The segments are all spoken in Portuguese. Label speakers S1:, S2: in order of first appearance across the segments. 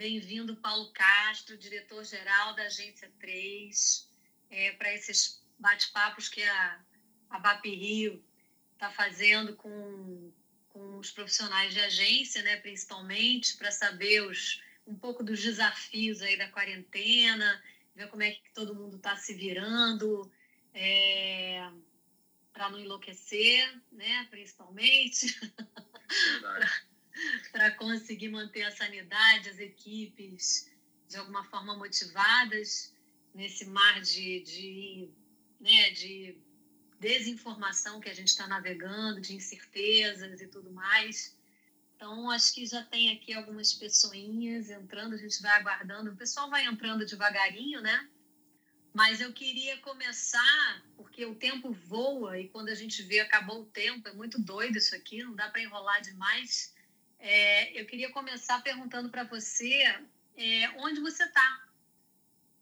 S1: Bem-vindo, Paulo Castro, diretor-geral da Agência 3, é, para esses bate-papos que a, a BAP Rio está fazendo com, com os profissionais de agência, né, principalmente, para saber os, um pouco dos desafios aí da quarentena, ver como é que todo mundo está se virando, é, para não enlouquecer, né, principalmente. para conseguir manter a sanidade, as equipes de alguma forma motivadas nesse mar de, de, né, de desinformação que a gente está navegando, de incertezas e tudo mais. Então, acho que já tem aqui algumas pessoinhas entrando, a gente vai aguardando. O pessoal vai entrando devagarinho, né? Mas eu queria começar, porque o tempo voa e quando a gente vê acabou o tempo, é muito doido isso aqui, não dá para enrolar demais. É, eu queria começar perguntando para você é, onde você está.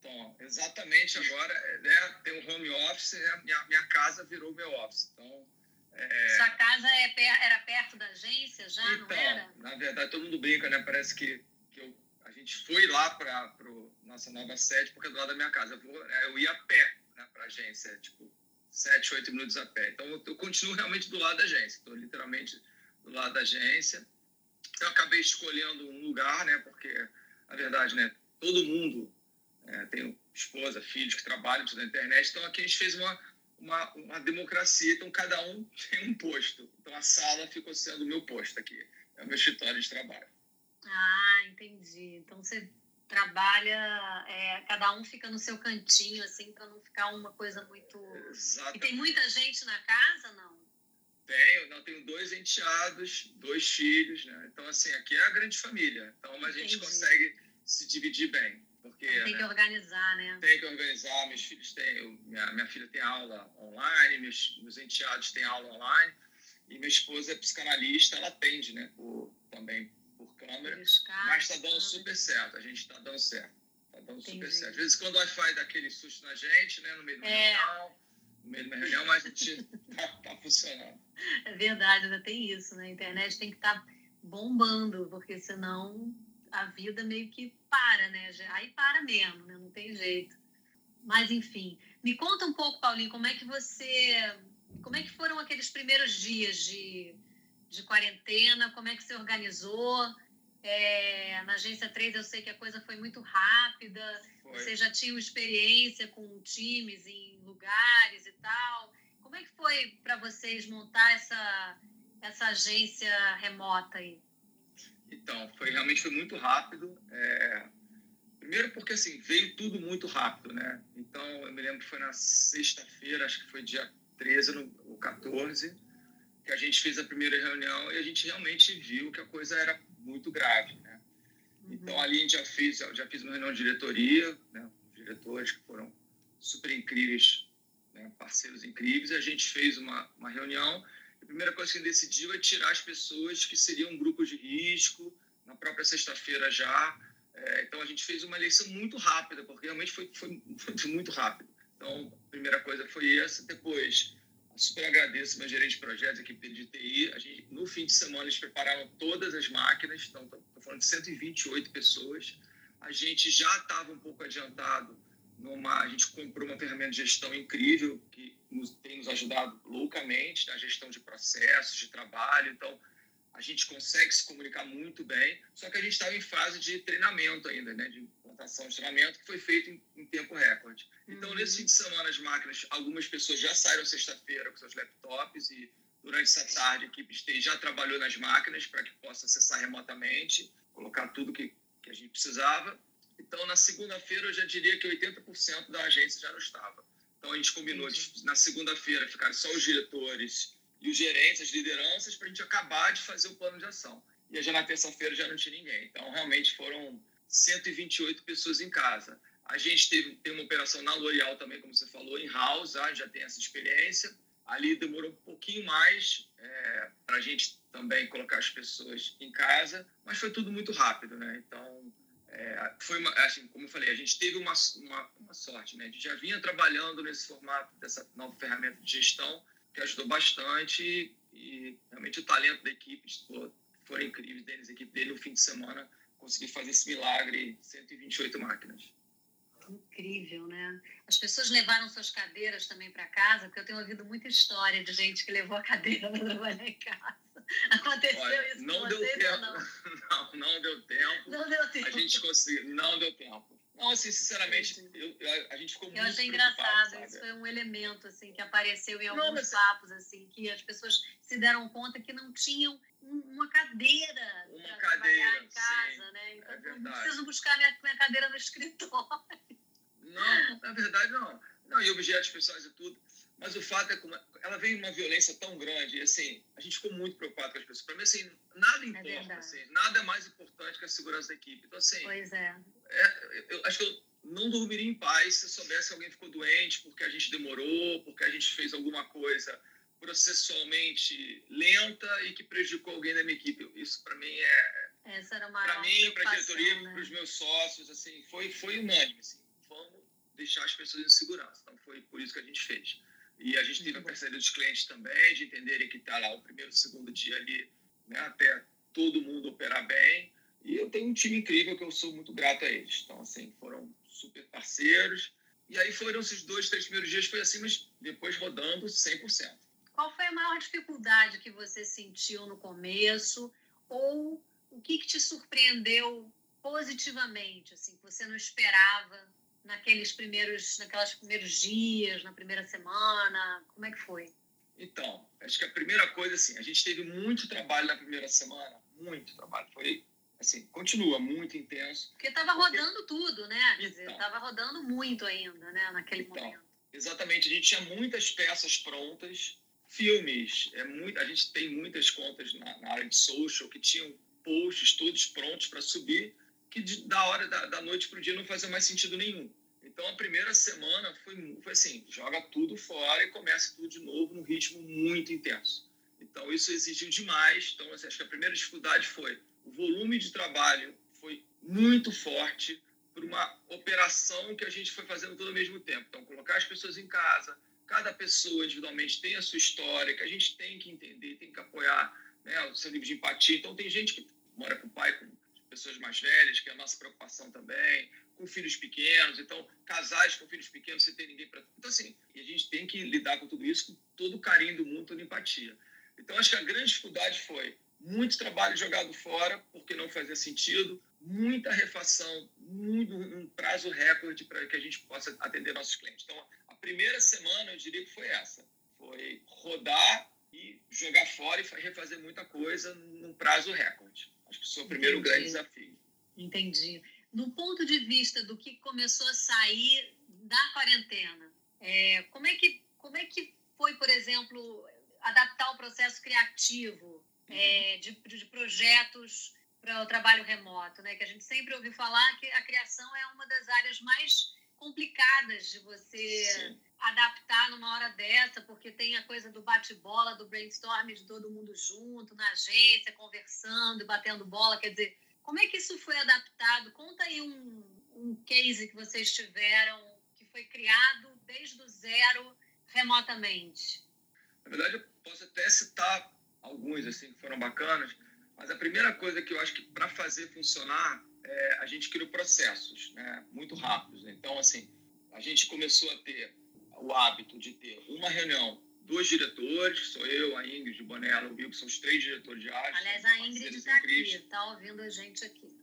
S2: Bom, exatamente agora, né, tem um home office, né, minha, minha casa virou meu office. Então,
S1: é... Sua casa é, era perto da agência já,
S2: então,
S1: não era?
S2: Na verdade, todo mundo brinca, né? Parece que, que eu, a gente foi lá para nossa nova sede porque é do lado da minha casa. Eu, vou, né, eu ia a pé né, para a agência, tipo, sete, oito minutos a pé. Então, eu, eu continuo realmente do lado da agência. Estou literalmente do lado da agência eu acabei escolhendo um lugar, né? Porque, na verdade, né? Todo mundo é, tem esposa, filhos que trabalham na internet. Então, aqui a gente fez uma, uma, uma democracia. Então, cada um tem um posto. Então, a sala ficou sendo o meu posto aqui. É o meu escritório de trabalho.
S1: Ah, entendi. Então, você trabalha, é, cada um fica no seu cantinho, assim, para não ficar uma coisa muito.
S2: Exatamente.
S1: E tem muita gente na casa, não?
S2: Tenho, não, tenho dois enteados, dois filhos, né? Então, assim, aqui é a grande família. Então, a gente consegue se dividir bem. Porque,
S1: então, tem né, que organizar, né?
S2: Tem que organizar. Meus filhos têm... Minha, minha filha tem aula online, meus, meus enteados têm aula online. E minha esposa é psicanalista, ela atende, né? Por, também por câmera. mas está dando super certo. A gente está dando certo. Está dando Entendi. super certo. Às vezes, quando o Wi-Fi dá aquele susto na gente, né? No meio do é. Natal no meio reunião, mas a gente tá, tá funcionando.
S1: É verdade, ainda tem isso, né? A internet tem que estar tá bombando, porque senão a vida meio que para, né? Aí para mesmo, né? Não tem jeito. Mas enfim, me conta um pouco, Paulinho, como é que você, como é que foram aqueles primeiros dias de, de quarentena? Como é que você organizou? É, na agência 3 eu sei que a coisa foi muito rápida. Foi. Você já tinha experiência com times em lugares e tal. Como é que foi para vocês montar essa, essa agência remota aí?
S2: Então, foi realmente foi muito rápido. É, primeiro porque assim, veio tudo muito rápido, né? Então, eu me lembro que foi na sexta-feira, acho que foi dia 13 no, ou 14, que a gente fez a primeira reunião e a gente realmente viu que a coisa era muito grave, né? Uhum. Então, ali a gente já fez, já fiz uma reunião de diretoria, né? diretores que foram super incríveis, né? parceiros incríveis, a gente fez uma, uma reunião. A primeira coisa que decidiu é tirar as pessoas que seriam grupos de risco, na própria sexta-feira já. É, então, a gente fez uma eleição muito rápida, porque realmente foi, foi, foi muito rápido. Então, a primeira coisa foi essa. Depois, super agradeço meu gerente de projetos, equipe de TI. A gente, no fim de semana, eles prepararam todas as máquinas, então estou falando de 128 pessoas. A gente já estava um pouco adiantado numa. A gente comprou uma ferramenta de gestão incrível que nos, tem nos ajudado loucamente na gestão de processos, de trabalho. Então, a gente consegue se comunicar muito bem, só que a gente estava em fase de treinamento ainda, né, de implantação de treinamento, que foi feito em, em tempo recorde. Então, uhum. nesse fim de semana, as máquinas, algumas pessoas já saíram sexta-feira com seus laptops e durante essa tarde a equipe já trabalhou nas máquinas para que possa acessar remotamente, colocar tudo que, que a gente precisava. Então, na segunda-feira, eu já diria que 80% da agência já não estava. Então, a gente combinou de, na segunda-feira ficar só os diretores e os gerentes, as lideranças, para a gente acabar de fazer o plano de ação. E já na terça-feira já não tinha ninguém. Então, realmente foram 128 pessoas em casa. A gente teve, tem uma operação na L'Oréal também, como você falou, em house, ah, já tem essa experiência. Ali demorou um pouquinho mais é, para a gente também colocar as pessoas em casa, mas foi tudo muito rápido, né? Então, é, foi uma, assim, como eu falei, a gente teve uma, uma, uma sorte, né? A gente já vinha trabalhando nesse formato dessa nova ferramenta de gestão, que ajudou bastante e, e realmente o talento da equipe foi, incrível. Denis, a equipe dele no fim de semana conseguir fazer esse milagre 128 máquinas.
S1: Incrível, né? As pessoas levaram suas cadeiras também para casa, porque eu tenho ouvido muita história de gente que levou a cadeira para trabalhar em casa. Aconteceu
S2: Olha,
S1: isso
S2: não deu tempo.
S1: não?
S2: não? Não deu tempo.
S1: Não deu tempo.
S2: A gente conseguiu, não deu tempo. Não, assim, sinceramente, eu, eu, a gente ficou
S1: Eu
S2: muito
S1: achei
S2: preocupado,
S1: engraçado,
S2: sabe?
S1: isso foi um elemento assim que apareceu em
S2: Não,
S1: alguns
S2: mas-
S1: papos assim, que as pessoas se deram conta que não tinham um- uma cadeira
S2: Uma cadeira,
S1: em
S2: sim,
S1: casa, né? Então
S2: é
S1: não
S2: verdade.
S1: preciso buscar minha, minha cadeira no escritório.
S2: Não, na verdade não. Não, e objetos pessoais e tudo. Mas o fato é que uma- ela veio uma violência tão grande, e assim, a gente ficou muito preocupado com as pessoas. Para mim, assim, nada importa,
S1: verdade.
S2: assim, nada é mais importante que a segurança da equipe. Então, assim,
S1: Pois é.
S2: é, eu acho que eu não dormiria em paz se eu soubesse que alguém ficou doente porque a gente demorou, porque a gente fez alguma coisa processualmente lenta e que prejudicou alguém da minha equipe. Isso, para mim, é,
S1: Essa era uma
S2: para mim, para a diretoria,
S1: né?
S2: para os meus sócios, assim, foi, foi unânime. Assim, vamos deixar as pessoas em segurança. Então, foi por isso que a gente fez. E a gente teve a
S1: bom.
S2: parceria dos clientes também, de entenderem que está lá o primeiro, segundo dia ali, né, até todo mundo operar bem. E eu tenho um time incrível que eu sou muito grato a eles. Então, assim, foram super parceiros. E aí foram esses dois, três primeiros dias, foi assim, mas depois rodando 100%.
S1: Qual foi a maior dificuldade que você sentiu no começo? Ou o que, que te surpreendeu positivamente, assim, que você não esperava naqueles primeiros, naquelas primeiros dias, na primeira semana? Como é que foi?
S2: Então, acho que a primeira coisa, assim, a gente teve muito trabalho na primeira semana, muito trabalho. Foi, assim, continua muito intenso.
S1: Porque estava rodando tudo, né? Quer dizer,
S2: Então.
S1: estava rodando muito ainda, né? Naquele
S2: Então.
S1: momento.
S2: Exatamente, a gente tinha muitas peças prontas, filmes, é muito, a gente tem muitas contas na, na área de social que tinham posts todos prontos para subir, que de- da hora da, da noite para o dia não fazia mais sentido nenhum. Então a primeira semana foi, foi assim, joga tudo fora e começa tudo de novo num ritmo muito intenso. Então isso exigiu demais. Então assim, acho que a primeira dificuldade foi o volume de trabalho foi muito forte por uma operação que a gente foi fazendo tudo ao mesmo tempo. Então colocar as pessoas em casa, cada pessoa individualmente tem a sua história, que a gente tem que entender, tem que apoiar né, o seu nível de empatia. Então tem gente que mora com o pai, com pessoas mais velhas, que é a nossa preocupação também, com filhos pequenos, então casais com filhos pequenos, você tem ninguém para. Então, assim, a gente tem que lidar com tudo isso com todo o carinho do mundo, toda empatia. Então, acho que a grande dificuldade foi muito trabalho jogado fora, porque não fazia sentido, muita refação, muito, um prazo recorde para que a gente possa atender nossos clientes. Então, a primeira semana, eu diria que foi essa: foi rodar e jogar fora e refazer muita coisa num prazo recorde. Acho que esse foi o primeiro
S1: Entendi.
S2: grande desafio.
S1: Entendi. No ponto de vista do que começou a sair da quarentena, é, como, é que, como é que foi, por exemplo, adaptar o processo criativo é, de, de projetos para o trabalho remoto? Né? Que a gente sempre ouviu falar que a criação é uma das áreas mais complicadas de você
S2: Sim.
S1: adaptar numa hora dessa, porque tem a coisa do bate-bola, do brainstorm de todo mundo junto, na agência, conversando, batendo bola. Quer dizer, como é que isso foi adaptado? Conta aí um, um case que vocês tiveram, que foi criado desde o zero remotamente.
S2: Na verdade, eu posso até citar alguns assim que foram bacanas, mas a primeira coisa que eu acho que para fazer funcionar, é, a gente criou processos, né, muito rápidos. Então, assim, a gente começou a ter o hábito de ter uma reunião dos diretores, sou eu, a Ingrid, o Bonella, o Bill, que são os três diretores de área.
S1: Aliás, a Ingrid está aqui, está ouvindo a gente aqui.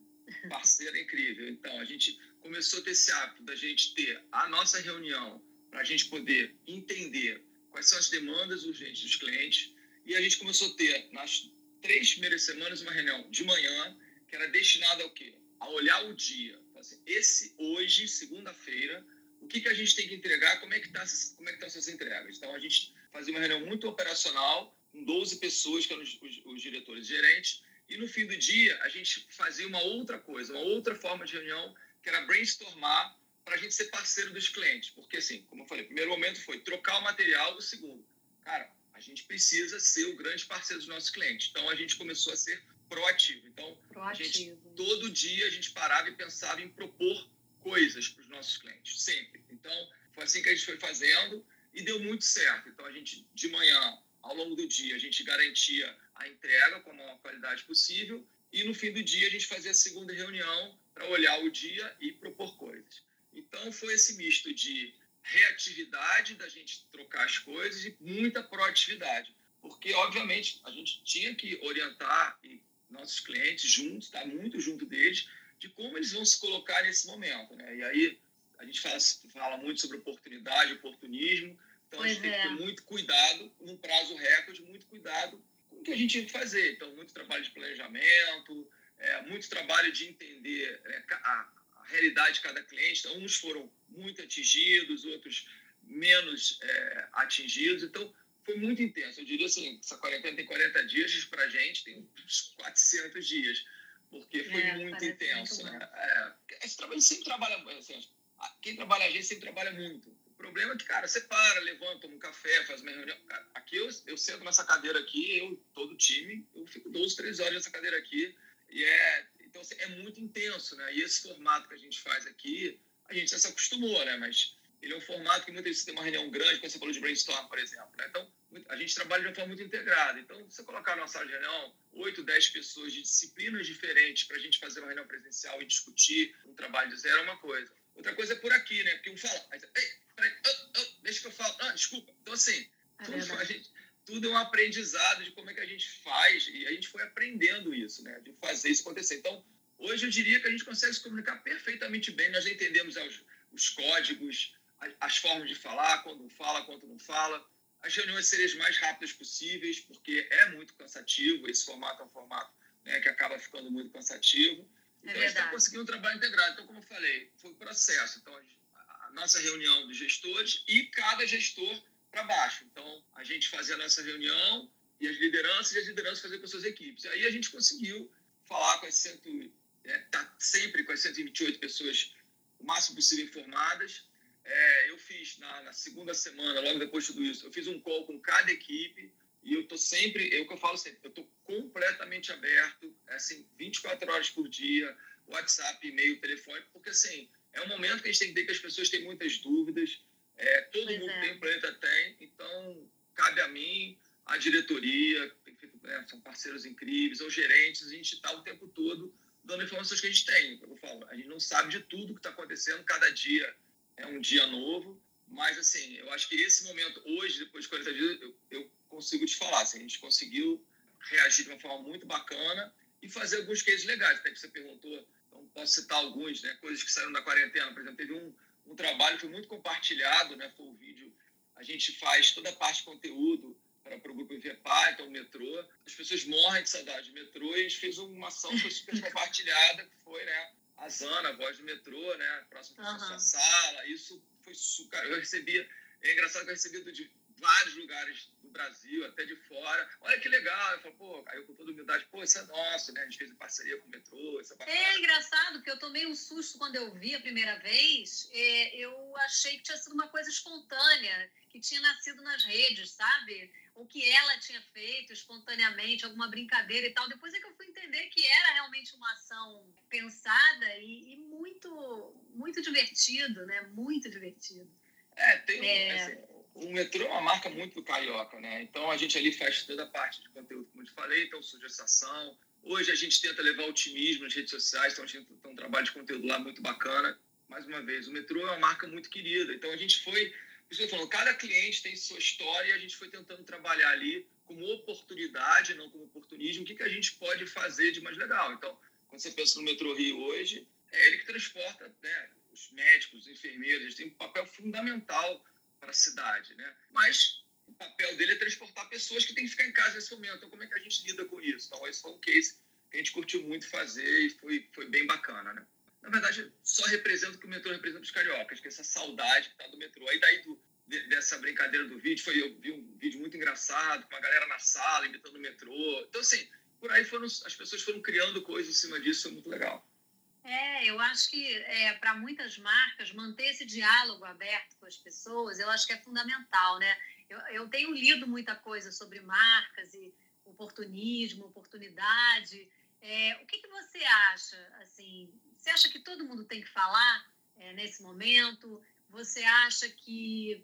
S2: parceira incrível. Então, a gente começou a ter esse hábito da gente ter a nossa reunião para a gente poder entender quais são as demandas urgentes dos clientes. E a gente começou a ter, nas três primeiras semanas, uma reunião de manhã, que era destinada ao quê? A olhar o dia. Assim, esse hoje, segunda-feira, o que, que a gente tem que entregar, como é que, tá, como é que estão essas entregas. Então, a gente fazia uma reunião muito operacional, com 12 pessoas, que eram os, os, os diretores gerentes, e no fim do dia, a gente fazia uma outra coisa, uma outra forma de reunião, que era brainstormar para a gente ser parceiro dos clientes. Porque, assim, como eu falei, o primeiro momento foi trocar o material, o segundo, cara, a gente precisa ser o grande parceiro dos nossos clientes. Então, a gente começou a ser proativo. Então,
S1: Proativo.
S2: gente, todo dia a gente parava e pensava em propor coisas para os nossos clientes, sempre. Então, foi assim que a gente foi fazendo e deu muito certo. Então, a gente, de manhã, ao longo do dia, a gente garantia a entrega com a maior qualidade possível e no fim do dia a gente fazia a segunda reunião para olhar o dia e propor coisas. Então foi esse misto de reatividade da gente trocar as coisas e muita proatividade, porque obviamente a gente tinha que orientar nossos clientes juntos, estar tá muito junto deles, de como eles vão se colocar nesse momento, né? E aí a gente fala, fala muito sobre oportunidade, oportunismo, então pois a gente é. tem que ter muito cuidado, num prazo recorde, muito cuidado com o que a gente tem que fazer. Então, muito trabalho de planejamento, é, muito trabalho de entender é, a, a, realidade de cada cliente. Então, uns foram muito atingidos, outros menos é, atingidos. Então, foi muito intenso. Eu diria assim, essa quarentena tem 40 dias, para a gente tem uns 400 dias, porque foi é, muito intenso. Muito né? É, esse trabalho sempre trabalha, assim, quem trabalha a gente sempre trabalha muito. O problema é que, cara, você para, levanta, toma um café, faz uma reunião. Aqui eu, eu sento nessa cadeira aqui, eu, todo o time, eu fico 12, 13 horas nessa cadeira aqui. E é, então, assim, é muito intenso, né? E esse formato que a gente faz aqui, a gente já se acostumou, né? Mas ele é um formato que muitas vezes tem uma reunião grande, quando você falou de brainstorm, por exemplo. Né? Então, a gente trabalha de uma forma muito integrada. Então, você colocar na sala de reunião 8, 10 pessoas de disciplinas diferentes para a gente fazer uma reunião presencial e discutir um trabalho de zero é uma coisa. Outra coisa é por aqui, né? Porque um fala, Ei, peraí, oh, oh, deixa que eu falo. Ah, desculpa. Então, assim, é tudo, gente, tudo é um aprendizado de como é que a gente faz e a gente foi aprendendo isso, né? De fazer isso acontecer. Então, hoje eu diria que a gente consegue se comunicar perfeitamente bem. Nós entendemos os, os códigos, as formas de falar, quando fala, quando não fala. As reuniões serem as mais rápidas possíveis, porque é muito cansativo. Esse formato é um formato né, que acaba ficando muito cansativo. É então, é a gente está conseguindo um trabalho integrado. Então, como eu falei, foi um processo. Então, a nossa reunião dos gestores e cada gestor para baixo. Então, a gente fazia a nossa reunião e as lideranças e as lideranças faziam com as suas equipes. E aí a gente conseguiu falar com as cento, é, tá sempre com as 128 pessoas o máximo possível informadas. É, eu fiz na, na, segunda semana, logo depois de tudo isso, eu fiz um call com cada equipe e eu tô sempre, é o que eu falo sempre, eu tô completamente aberto, assim, 24 horas por dia, WhatsApp, e-mail, telefone, porque assim, é um momento que a gente tem que ver que as pessoas têm muitas dúvidas, é, todo pois mundo é. tem, o planeta tem, então cabe a mim, a diretoria, né, são parceiros incríveis, ou gerentes, a gente está o tempo todo dando informações que a gente tem. Eu falo, a gente não sabe de tudo que está acontecendo, cada dia é um dia novo, mas assim, eu acho que esse momento, hoje, depois de 40 dias, eu, eu consigo te falar, assim, a gente conseguiu reagir de uma forma muito bacana e fazer alguns cases legais, até que você perguntou, então posso citar alguns, né, coisas que saíram da quarentena, por exemplo, teve um, um trabalho que foi muito compartilhado, né, foi o vídeo, a gente faz toda a parte de conteúdo para, para o grupo VEPA, então o metrô, as pessoas morrem de saudade do metrô e a gente fez uma ação que foi super compartilhada, que foi, né, a Zana, a voz do metrô, né? Próximo da uhum. sua sala. Isso foi super. Eu recebia. É engraçado que eu recebia de vários lugares do Brasil, até de fora. Olha que legal. Eu falo, pô, eu com toda humildade, pô, isso é nosso, né? A gente fez em parceria com o metrô. Isso
S1: é, é engraçado, porque eu tomei um susto quando eu vi a primeira vez. É, eu achei que tinha sido uma coisa espontânea, que tinha nascido nas redes, sabe? o que ela tinha feito espontaneamente, alguma brincadeira e tal. Depois é que eu fui entender que era realmente uma ação pensada e, e muito, muito divertido, né? Muito divertido.
S2: É, tem é... Assim, o metrô é uma marca muito carioca, né? Então a gente ali faz toda a parte de conteúdo, como eu te falei, então sugestão. Hoje a gente tenta levar otimismo nas redes sociais, então a gente tem um trabalho de conteúdo lá muito bacana. Mais uma vez, o metrô é uma marca muito querida, então a gente foi isso eu falando, cada cliente tem sua história e a gente foi tentando trabalhar ali como oportunidade, não como oportunismo, o que, que a gente pode fazer de mais legal. Então, quando você pensa no Metrô Rio hoje, é ele que transporta né, os médicos, os enfermeiros, têm um papel fundamental para a cidade. Né? Mas o papel dele é transportar pessoas que têm que ficar em casa nesse momento. Então, como é que a gente lida com isso? Então, esse foi um case que a gente curtiu muito fazer e foi, foi bem bacana. Né? Na verdade, só representa o que o metrô representa os cariocas, que é essa saudade que tá do metrô. Aí daí do, dessa brincadeira do vídeo, foi, eu vi um vídeo muito engraçado, com a galera na sala, imitando o metrô. Então, assim, por aí foram, as pessoas foram criando coisas em cima disso, foi muito legal.
S1: É, eu acho que é, para muitas marcas, manter esse diálogo aberto com as pessoas, eu acho que é fundamental, né? Eu, eu tenho lido muita coisa sobre marcas e oportunismo, oportunidade. É, o que, que você acha, assim, você acha que todo mundo tem que falar é, nesse momento? Você acha que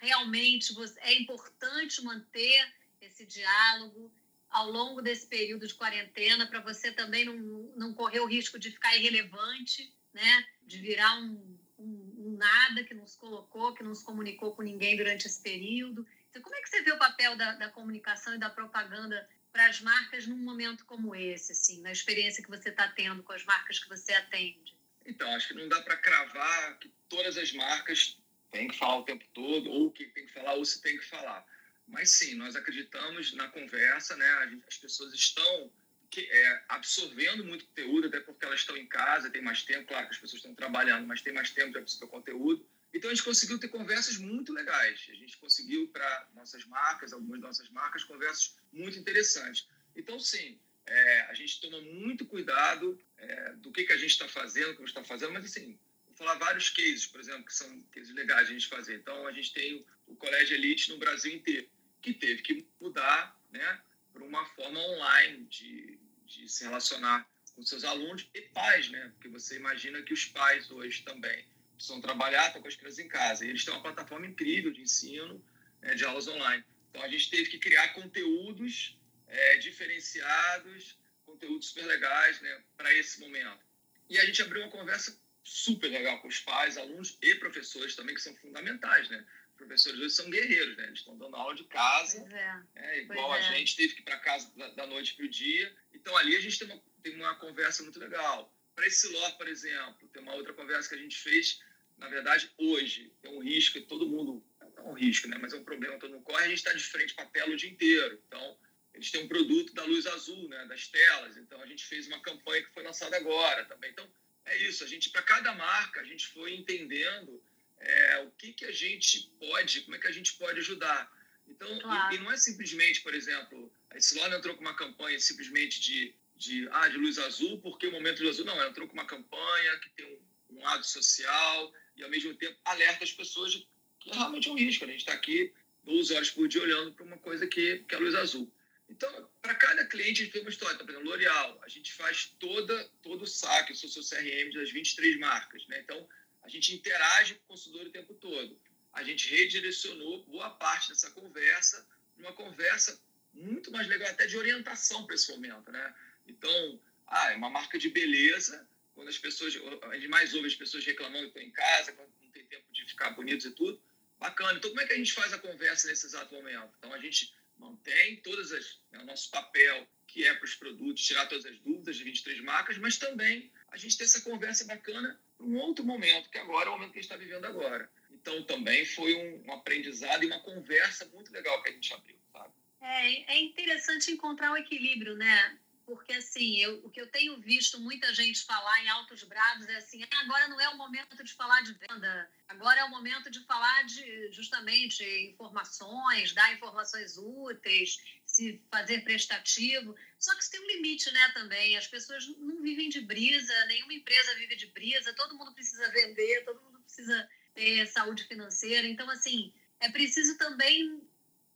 S1: realmente é importante manter esse diálogo? ao longo desse período de quarentena, para você também não, não correr o risco de ficar irrelevante, né? de virar um, um, um nada que não se colocou, que não se comunicou com ninguém durante esse período. Então, como é que você vê o papel da, da comunicação e da propaganda para as marcas num momento como esse, assim, na experiência que você está tendo com as marcas que você atende?
S2: Então, acho que não dá para cravar que todas as marcas têm que falar o tempo todo, ou que tem que falar, ou se tem que falar. Mas sim, nós acreditamos na conversa, né? As pessoas estão que, é, absorvendo muito conteúdo, até porque elas estão em casa, tem mais tempo, claro que as pessoas estão trabalhando, mas tem mais tempo para absorver conteúdo. Então a gente conseguiu ter conversas muito legais. A gente conseguiu para nossas marcas, algumas nossas marcas, conversas muito interessantes. Então sim, é, a gente toma muito cuidado é, do que, que a gente está fazendo, como está fazendo, mas assim, vou falar vários cases, por exemplo, que são cases legais a gente fazer. Então a gente tem o, o Colégio Elite no Brasil inteiro, que teve que mudar, né, para uma forma online de, de se relacionar com seus alunos e pais, né? Porque você imagina que os pais hoje também precisam trabalhar, estão com as crianças em casa. E eles têm uma plataforma incrível de ensino, né, de aulas online. Então, a gente teve que criar conteúdos é, diferenciados, conteúdos super legais né, para esse momento. E a gente abriu uma conversa super legal com os pais, alunos e professores também, que são fundamentais, né? Os professores hoje são guerreiros, né? Eles estão dando aula de casa, é. É, igual a é. gente teve que ir para casa da, da noite para o dia. Então, ali a gente tem uma, tem uma conversa muito legal. Para esse LOR, por exemplo, tem uma outra conversa que a gente fez na verdade, hoje tem um risco, todo mundo, não é um risco, né, mas é um problema, todo mundo corre, a gente está de frente para a tela o dia inteiro. Então, eles têm um produto da luz azul, né, das telas. Então, a gente fez uma campanha que foi lançada agora também. Então, é isso. A gente, para cada marca, a gente foi entendendo é, o que, que a gente pode, como é que a gente pode ajudar. Então, claro. e, e, não é simplesmente, por exemplo, a Silona entrou com uma campanha simplesmente de, de, ah, de luz azul, porque o momento de luz azul, não, ela entrou com uma campanha que tem um, um lado social, e, ao mesmo tempo, alerta as pessoas de que realmente é um risco. A gente está aqui 12 horas por dia olhando para uma coisa que, que é a luz azul. Então, para cada cliente, a gente tem uma história. Então, por exemplo, L'Oréal, a gente faz toda, todo o saque, o seu CRM das 23 marcas. Né? Então, a gente interage com o consumidor o tempo todo. A gente redirecionou boa parte dessa conversa numa conversa muito mais legal, até de orientação para esse momento. Né? Então, ah, é uma marca de beleza, quando as pessoas, a gente mais ouve as pessoas reclamando que estão em casa, não tem tempo de ficar bonitos e tudo, bacana. Então, como é que a gente faz a conversa nesse exato momento? Então, a gente mantém todas as, né, o nosso papel, que é para os produtos, tirar todas as dúvidas de 23 marcas, mas também a gente ter essa conversa bacana para um outro momento, que agora é o momento que a gente está vivendo agora. Então, também foi um, um aprendizado e uma conversa muito legal que a gente abriu, sabe?
S1: É, é interessante encontrar o equilíbrio, né? Porque assim, eu, o que eu tenho visto muita gente falar em altos brados é assim, ah, agora não é o momento de falar de venda, agora é o momento de falar de justamente informações, dar informações úteis, se fazer prestativo. Só que isso tem um limite, né, também. As pessoas não vivem de brisa, nenhuma empresa vive de brisa, todo mundo precisa vender, todo mundo precisa ter saúde financeira. Então, assim, é preciso também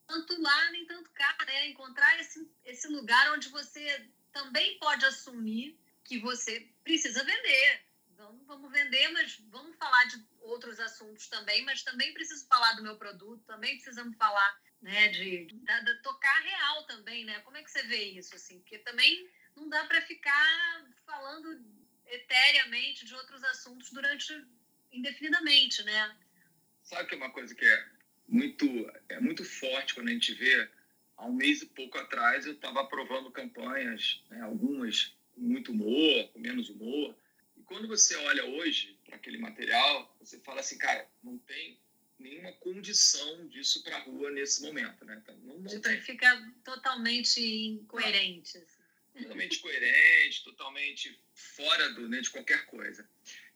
S1: tanto lá nem tanto cá, né? Encontrar esse, esse lugar onde você também pode assumir que você precisa vender. Vamos, vamos vender, mas vamos falar de outros assuntos também, mas também preciso falar do meu produto, também precisamos falar né, de, tocar real também, né? Como é que você vê isso, assim? Porque também não dá para ficar falando eteriamente de outros assuntos durante indefinidamente, né?
S2: Sabe que é uma coisa que é muito é muito forte quando a gente vê há um mês e pouco atrás eu estava aprovando campanhas, né, algumas com muito humor, com menos humor. E quando você olha hoje para aquele material, você fala assim, cara, não tem nenhuma condição disso para a rua nesse momento, né? Então, não, não tem.
S1: Fica totalmente incoerente. Assim.
S2: Totalmente coerente, totalmente fora do, né, de qualquer coisa.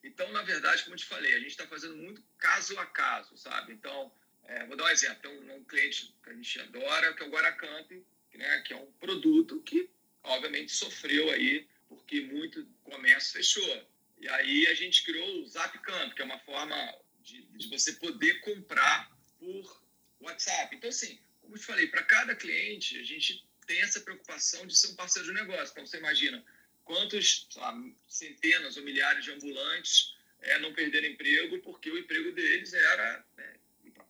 S2: Então, na verdade, como eu te falei, a gente está fazendo muito caso a caso, sabe? Então, é, vou dar um exemplo. Tem um, um, cliente que a gente adora, que é o Guaracamp, né, que é um produto que, obviamente, sofreu aí porque muito comércio fechou. E aí a gente criou o Zap Camp, que é uma forma de, de você poder comprar por WhatsApp. Então, assim, como eu te falei, para cada cliente, a gente tem essa preocupação de ser um parceiro de negócio. Então, você imagina quantos lá, centenas ou milhares de ambulantes é, não perderam emprego porque o emprego deles era né,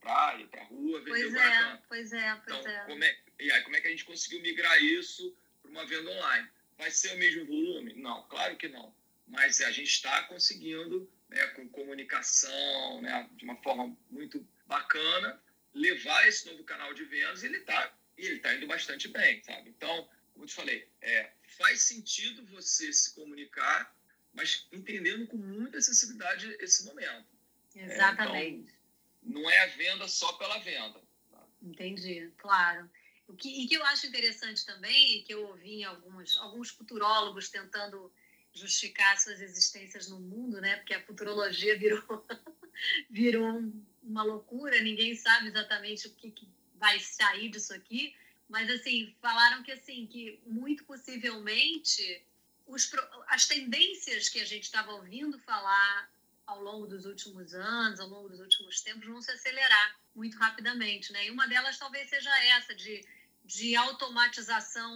S2: praia, para a rua, vender
S1: pois
S2: o
S1: é, Pois é, pois
S2: então,
S1: é.
S2: Como é. E aí, como é que a gente conseguiu migrar isso para uma venda online? Vai ser o mesmo volume? Não, claro que não. Mas a gente está conseguindo, né, com comunicação, né, de uma forma muito bacana, levar esse novo canal de vendas e ele está ele tá indo bastante bem, sabe? Então, como eu te falei, é, faz sentido você se comunicar, mas entendendo com muita sensibilidade esse momento.
S1: Exatamente.
S2: É, então, não é a venda só pela venda. Tá?
S1: Entendi, claro. O que, e que eu acho interessante também, que eu ouvi alguns, alguns futurólogos tentando justificar suas existências no mundo, né? Porque a futurologia virou, virou uma loucura, ninguém sabe exatamente o que, que vai sair disso aqui, mas assim, falaram que assim, que muito possivelmente os, as tendências que a gente estava ouvindo falar ao longo dos últimos anos, ao longo dos últimos tempos, vão se acelerar muito rapidamente, né? E uma delas talvez seja essa de, de automatização,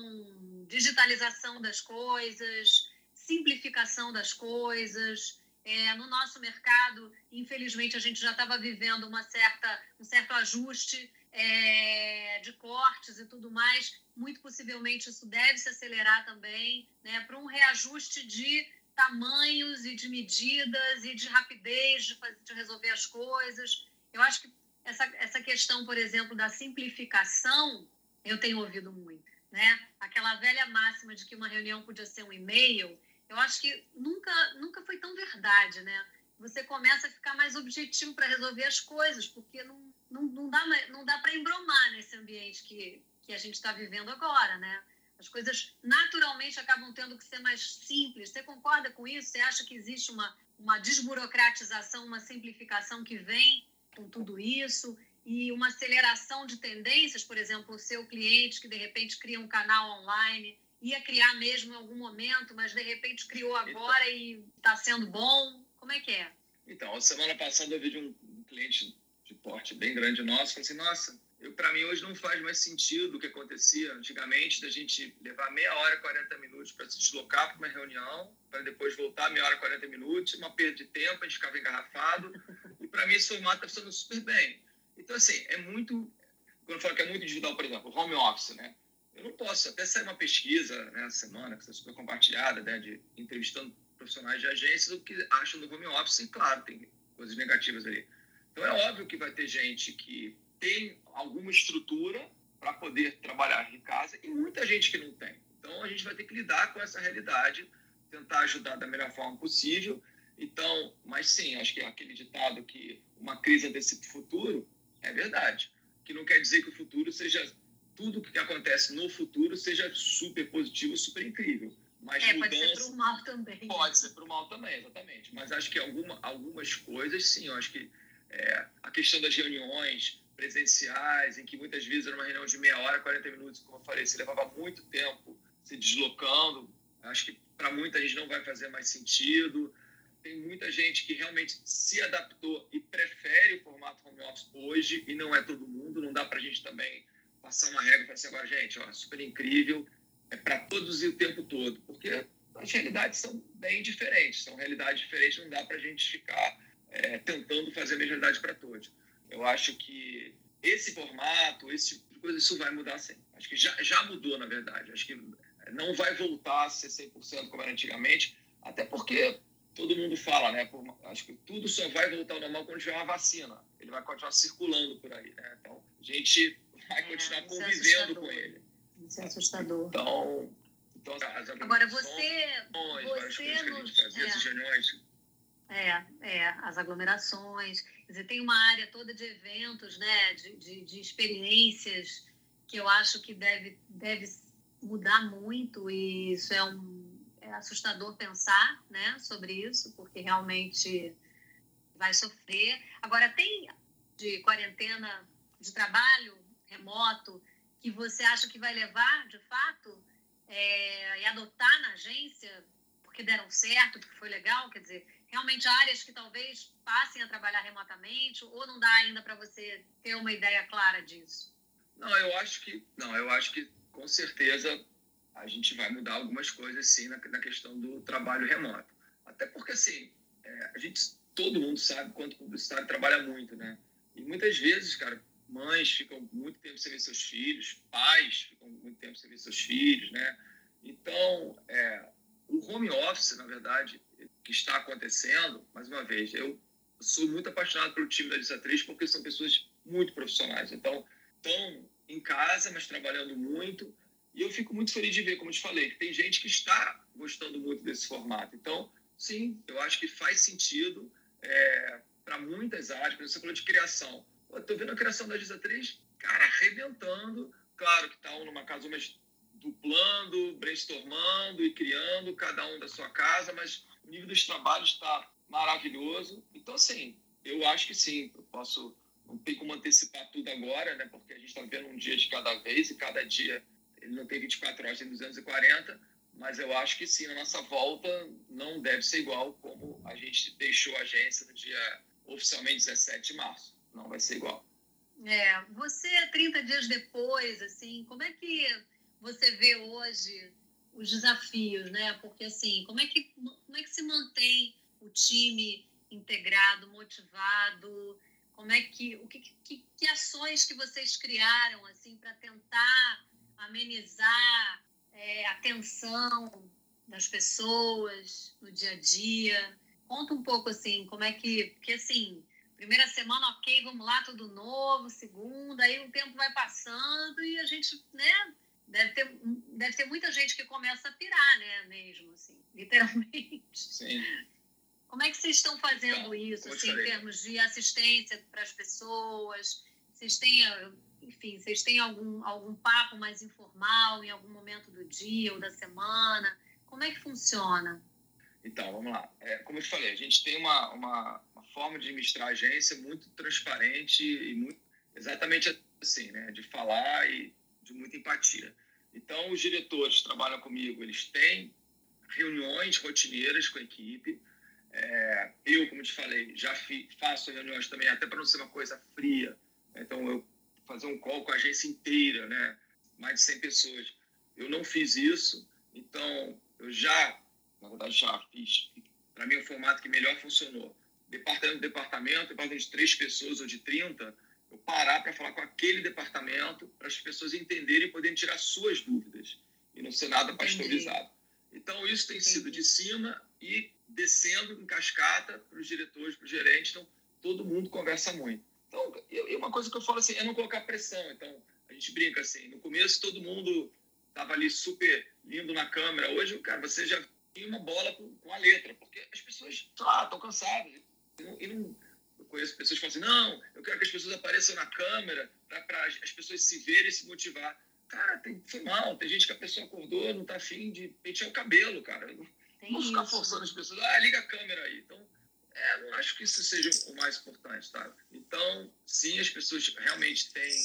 S1: digitalização das coisas, simplificação das coisas. É, no nosso mercado, infelizmente, a gente já estava vivendo uma certa, um certo ajuste é, de cortes e tudo mais. Muito possivelmente isso deve se acelerar também né, para um reajuste de tamanhos e de medidas e de rapidez de, fazer, de resolver as coisas. Eu acho que essa, essa questão, por exemplo, da simplificação, eu tenho ouvido muito. Né? Aquela velha máxima de que uma reunião podia ser um e-mail, eu acho que nunca, nunca foi tão verdade, né? Você começa a ficar mais objetivo para resolver as coisas, porque não, não, não dá, não dá para embromar nesse ambiente que, que a gente está vivendo agora, né? As coisas naturalmente acabam tendo que ser mais simples. Você concorda com isso? Você acha que existe uma, uma desburocratização, uma simplificação que vem com tudo isso? E uma aceleração de tendências, por exemplo, o seu cliente que de repente cria um canal online ia criar mesmo em algum momento, mas de repente criou agora então, e está sendo bom? Como é que é?
S2: Então, semana passada eu vi de um cliente de porte bem grande nosso, falei assim, nossa, para mim hoje não faz mais sentido o que acontecia antigamente, da gente levar meia hora, 40 minutos para se deslocar para uma reunião, para depois voltar meia hora, 40 minutos, uma perda de tempo, a gente ficava engarrafado, e para mim esse formato está funcionando super bem. Então, assim, é muito, quando eu falo que é muito individual, por exemplo, home office, né? Eu não posso, até sair uma pesquisa né, essa semana, que está super compartilhada, né, de entrevistando profissionais de agências, o que acham do home office, e claro, tem coisas negativas ali. Então é óbvio que vai ter gente que tem alguma estrutura para poder trabalhar em casa e muita gente que não tem. Então a gente vai ter que lidar com essa realidade, tentar ajudar da melhor forma possível. Então, mas sim, acho que é aquele ditado que uma crise antecipa o futuro é verdade. Que não quer dizer que o futuro seja tudo que acontece no futuro seja super positivo, super incrível. Mas
S1: é, mudança, pode ser para o mal também.
S2: Pode ser para o mal também, exatamente. Mas acho que alguma, algumas coisas, sim, eu acho que é, a questão das reuniões presenciais, em que muitas vezes era uma reunião de meia hora, 40 minutos, como eu falei, se levava muito tempo se deslocando. Acho que para muita gente não vai fazer mais sentido. Tem muita gente que realmente se adaptou e prefere o formato home office hoje, e não é todo mundo, não dá para a gente também passar uma regra e falar assim, agora, gente, ó, super incrível, é para todos e o tempo todo, porque as realidades são bem diferentes, são realidades diferentes, não dá para a gente ficar é, tentando fazer a mesma realidade para todos. Eu acho que esse formato, esse tipo de coisa, isso vai mudar sim. Acho que já, já mudou, na verdade. Acho que não vai voltar a ser 100% como era antigamente, até porque todo mundo fala, né? Por, acho que tudo só vai voltar ao normal quando tiver uma vacina. Ele vai continuar circulando por aí, né? Então, a gente vai é, continuar é, convivendo com ele.
S1: Isso é assustador.
S2: Então, então
S1: Agora, você.
S2: Você nos, é.
S1: É, é, as aglomerações. Dizer, tem uma área toda de eventos, né? De, de, de experiências que eu acho que deve, deve mudar muito e isso é um é assustador pensar né, sobre isso, porque realmente vai sofrer. Agora, tem de quarentena de trabalho remoto que você acha que vai levar, de fato, é, e adotar na agência, porque deram certo, porque foi legal? Quer dizer, realmente áreas que talvez passem a trabalhar remotamente, ou não dá ainda para você ter uma ideia clara disso?
S2: Não, eu acho que não, eu acho que com certeza a gente vai mudar algumas coisas sim na, na questão do trabalho remoto. Até porque assim, é, a gente todo mundo sabe quanto o publicitário trabalha muito, né? E muitas vezes, cara, mães ficam muito tempo sem ver seus filhos, pais ficam muito tempo sem ver seus filhos, né? Então, é, o home office, na verdade, que está acontecendo, mais uma vez, eu sou muito apaixonado pelo time da 3 porque são pessoas muito profissionais. Então, estão em casa, mas trabalhando muito. E eu fico muito feliz de ver, como te falei, que tem gente que está gostando muito desse formato. Então, sim, eu acho que faz sentido é, para muitas áreas. Exemplo, você falou de criação. Estou vendo a criação da 3, cara, arrebentando. Claro que está um numa casa, mas duplando, brainstormando e criando, cada um da sua casa, mas o nível dos trabalhos está maravilhoso. Então, assim, eu acho que sim, eu posso. Não tem como antecipar tudo agora, né? Porque a gente está vendo um dia de cada vez e cada dia ele não tem 24 horas, tem 240. Mas eu acho que sim, a nossa volta não deve ser igual como a gente deixou a agência no dia oficialmente 17 de março. Não vai ser igual.
S1: É, você, 30 dias depois, assim, como é que você vê hoje os desafios, né? Porque assim, como é que como é que se mantém o time integrado, motivado? Como é que o que, que, que ações que vocês criaram assim para tentar amenizar é, a tensão das pessoas no dia a dia? Conta um pouco assim, como é que, porque assim, primeira semana, ok, vamos lá, tudo novo, segunda, aí o tempo vai passando e a gente, né, deve ter, deve ter muita gente que começa a pirar, né, mesmo, assim, literalmente.
S2: Sim.
S1: Como é que vocês estão fazendo então, isso, assim, em termos de assistência para as pessoas? Vocês têm, enfim, vocês têm algum, algum papo mais informal em algum momento do dia ou da semana? Como é que funciona?
S2: Então, vamos lá. É, como eu te falei, a gente tem uma, uma, uma forma de administrar a agência muito transparente e muito exatamente assim, né? De falar e de muita empatia. Então, os diretores que trabalham comigo, eles têm reuniões rotineiras com a equipe. É, eu, como te falei, já fi, faço reuniões também, até para não ser uma coisa fria. Então, eu fazer um call com a agência inteira, né? mais de 100 pessoas. Eu não fiz isso, então eu já, na verdade, já fiz. Para mim, o formato que melhor funcionou. Departamento, departamento, departamento de três pessoas ou de 30, eu parar para falar com aquele departamento, para as pessoas entenderem e poderem tirar suas dúvidas e não ser nada pasteurizado. Então, isso tem Entendi. sido de cima e descendo em cascata para os diretores, para os gerentes. Então, todo mundo conversa muito. Então, e uma coisa que eu falo assim, é não colocar pressão. Então, a gente brinca assim, no começo todo mundo estava ali super lindo na câmera. Hoje, cara, você já tinha uma bola com, a letra, porque as pessoas, estão ah, cansadas. E não, e não conheço pessoas que falam assim, não, eu quero que as pessoas apareçam na câmera para as pessoas se verem e se motivar. Cara, tem, foi mal. Tem gente que a pessoa acordou, não tá afim de pentear o cabelo, cara. Tem não ficar forçando as pessoas, ah, liga a câmera aí. Então, é, não acho que isso seja o mais importante, tá? Então, sim, as pessoas realmente têm...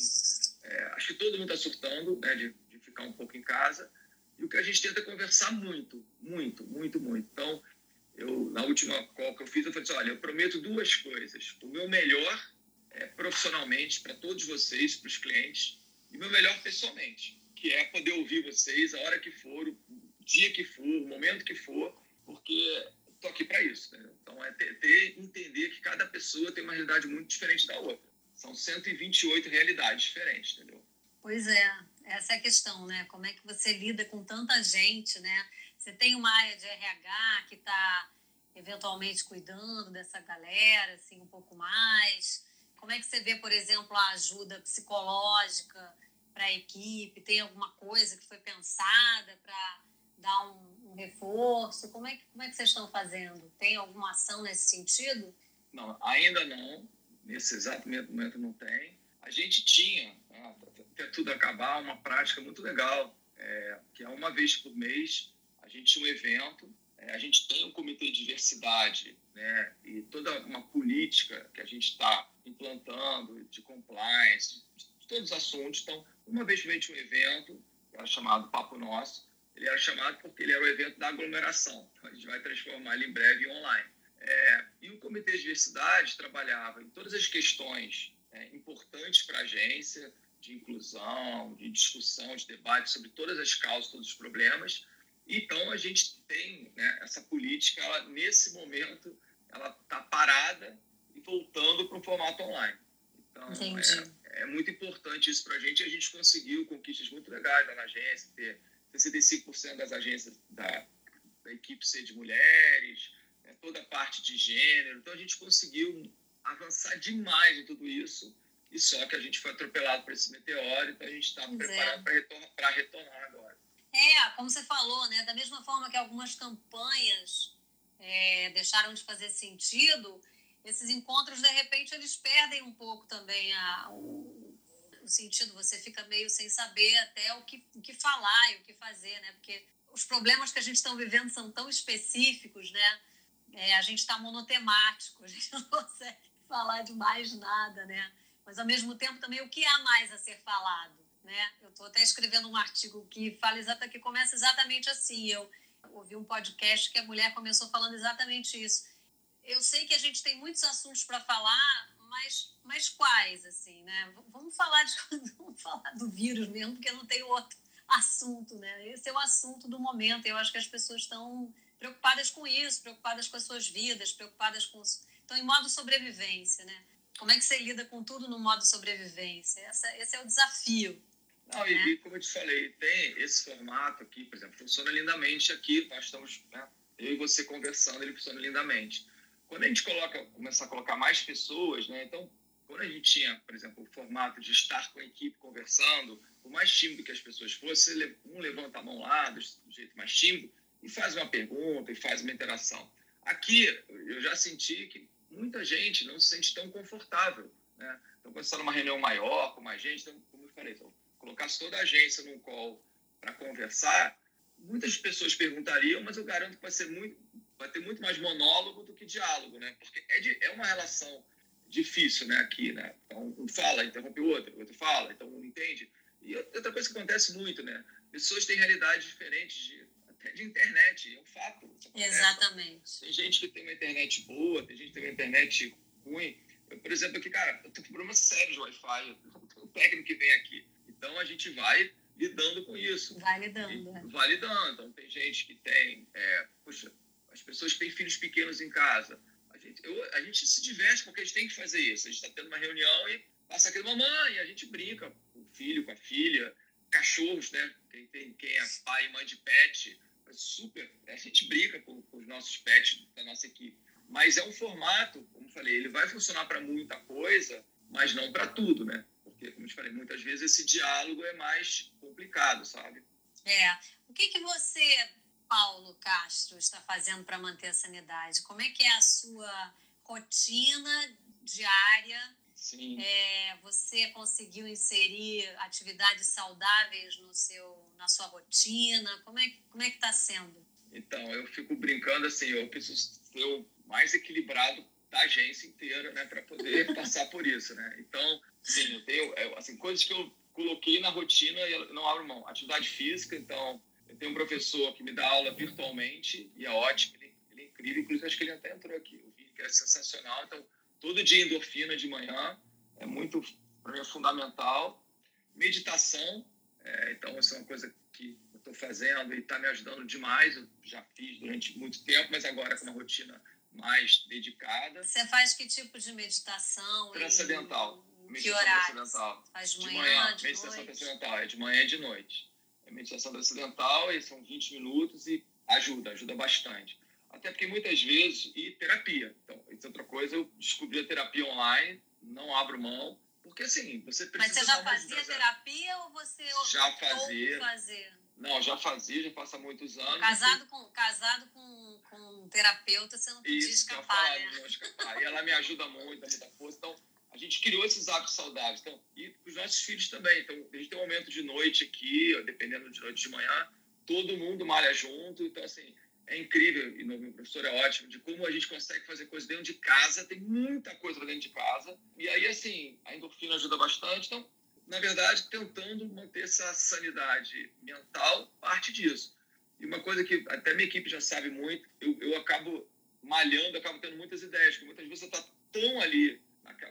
S2: É, acho que todo mundo está surtando, né, de, de ficar um pouco em casa. E o que a gente tenta é conversar muito, muito, muito, muito. Então, eu, na última call que eu fiz, eu falei assim, olha, eu prometo duas coisas. O meu melhor é, profissionalmente para todos vocês, para os clientes, e o meu melhor pessoalmente, que é poder ouvir vocês a hora que for, o dia que for, o momento que for, porque estou aqui para isso. Né? Então, é ter, ter, entender que cada pessoa tem uma realidade muito diferente da outra. São 128 realidades diferentes, entendeu?
S1: Pois é, essa é a questão, né? Como é que você lida com tanta gente, né? Você tem uma área de RH que está eventualmente cuidando dessa galera, assim, um pouco mais? Como é que você vê, por exemplo, a ajuda psicológica para a equipe? Tem alguma coisa que foi pensada para dar um, um, reforço? Como é, que, como é que vocês estão fazendo? Tem alguma ação nesse sentido?
S2: Não, ainda não. Nesse exato momento não tem. A gente tinha, né, até tudo acabar, uma prática muito legal, é, que é uma vez por mês a gente tinha um evento, é, a gente tem um comitê de diversidade, né, e toda uma política que a gente está implantando de compliance, de todos os assuntos. Então, uma vez feito um evento, que era chamado Papo Nosso, ele era chamado porque ele era o evento da aglomeração. Então, a gente vai transformar ele em breve online. É, e o Comitê de Diversidade trabalhava em todas as questões é, importantes para a agência, de inclusão, de discussão, de debate sobre todas as causas, todos os problemas, então, a gente tem né, essa política, ela, nesse momento, ela está parada e voltando para o formato online. Então, é, é, muito importante isso para a gente. A gente conseguiu conquistas muito legais na agência, ter 65% das agências da, da equipe ser de mulheres, né, toda a parte de gênero. Então, a gente conseguiu avançar demais em tudo isso. E só que a gente foi atropelado por esse meteoro, então a gente está é. preparado para retornar, retornar agora.
S1: É, como você falou, né? Da mesma forma que algumas campanhas é, deixaram de fazer sentido, esses encontros, de repente, eles perdem um pouco também a, o, o sentido. Você fica meio sem saber até o que, o que falar e o que fazer, né? Porque os problemas que a gente está vivendo são tão específicos, né? É, a gente está monotemático, a gente não consegue falar de mais nada, né? Mas, ao mesmo tempo, também o que há mais a ser falado, né? Eu estou até escrevendo um artigo que fala exatamente, que começa exatamente assim. Eu ouvi um podcast que a mulher começou falando exatamente isso eu sei que a gente tem muitos assuntos para falar, mas, mas quais, assim, né? Vamos falar, de, vamos falar do vírus mesmo, porque não tem outro assunto, né? Esse é o assunto do momento. Eu acho que as pessoas estão preocupadas com isso, preocupadas com as suas vidas, preocupadas com... Estão em modo sobrevivência, né? Como é que você lida com tudo no modo sobrevivência? Essa, esse é o desafio.
S2: Não, né? e, como eu te falei, tem esse formato aqui, por exemplo, funciona lindamente aqui, nós estamos, né, eu e você conversando, ele funciona lindamente. Quando a gente coloca, começar a colocar mais pessoas, né? Então, quando a gente tinha, por exemplo, o formato de estar com a equipe conversando, por mais tímido que as pessoas fossem, um levanta a mão lá, do jeito mais tímido, e faz uma pergunta, e faz uma interação. Aqui, eu já senti que muita gente não se sente tão confortável, né? Então, quando você está numa reunião maior, com mais gente, então, como eu falei, então, colocasse toda a agência num call para conversar, muitas pessoas perguntariam, mas eu garanto que vai ser muito, vai ter muito mais monólogo do que diálogo, né? Porque é, de, é uma relação difícil, né? Aqui, né? Então, um fala, interrompe o outro, o outro fala, então um entende. E outra coisa que acontece muito, né? Pessoas têm realidades diferentes de, até de internet, é um fato.
S1: Exatamente.
S2: Tem gente que tem uma internet boa, tem gente que tem uma internet ruim. Eu, por exemplo, aqui, cara, eu tô com problemas sérios de Wi-Fi, o técnico que vem aqui. Então, a gente vai lidando com isso.
S1: Vai lidando.
S2: Né? Vai lidando. Então, tem gente que tem, é, puxa, as pessoas que têm filhos pequenos em casa. A gente, eu, a gente se diverte porque a gente tem que fazer isso. A gente está tendo uma reunião e passa aquele mamãe, a gente brinca com o filho, com a filha, cachorros, né? Quem, tem, quem é pai e mãe de pet, é super. A gente brinca com, com os nossos pets da nossa equipe. Mas é um formato, como falei, ele vai funcionar para muita coisa, mas não para tudo, né? Porque, como eu te falei, muitas vezes esse diálogo é mais complicado, sabe?
S1: É. O que, que você Paulo Castro está fazendo para manter a sanidade? Como é que é a sua rotina diária?
S2: Sim.
S1: É, você conseguiu inserir atividades saudáveis no seu, na sua rotina? Como é, como é que está sendo?
S2: Então, eu fico brincando assim, eu preciso ser o mais equilibrado da agência inteira, né, para poder passar por isso, né? Então, sim, eu tenho, é, assim, coisas que eu coloquei na rotina e eu não abro mão. Atividade física, então, eu tenho um professor que me dá aula virtualmente e é ótimo, ele, ele é incrível. Inclusive, acho que ele até entrou aqui. Eu vi que é sensacional. Então, todo dia endorfina de manhã é muito, para mim, é fundamental. Meditação, é, então, essa é uma coisa que eu estou fazendo e está me ajudando demais. Eu já fiz durante muito tempo, mas agora com uma rotina mais dedicada.
S1: Você faz que tipo de meditação?
S2: Transcendental.
S1: E... Meditação que horário? Transcendental. Faz de manhã, de, manhã,
S2: de meditação noite? transcendental. É de manhã e de noite é meditação transcendental, e são 20 minutos e ajuda, ajuda bastante. Até porque muitas vezes, e terapia. Então, isso é outra coisa, eu descobri a terapia online, não abro mão, porque assim, você precisa.
S1: Mas você já fazia terapia ou você
S2: já fazia?
S1: fazer?
S2: Não, já fazia, já passa muitos anos.
S1: Casado com, casado com, com um terapeuta, você não podia Isso, escapar. Falar,
S2: né? não escapar. E ela me ajuda muito, dá muita força. Então, a gente criou esses hábitos saudáveis. Então, e os nossos filhos também. Então, a gente tem um momento de noite aqui, dependendo de noite de manhã, todo mundo malha junto. Então, assim, é incrível. E o professor é ótimo de como a gente consegue fazer coisas dentro de casa. Tem muita coisa dentro de casa. E aí, assim, a endorfina ajuda bastante. Então, na verdade, tentando manter essa sanidade mental, parte disso. E uma coisa que até minha equipe já sabe muito, eu, eu acabo malhando, acabo tendo muitas ideias, porque muitas vezes você está tão ali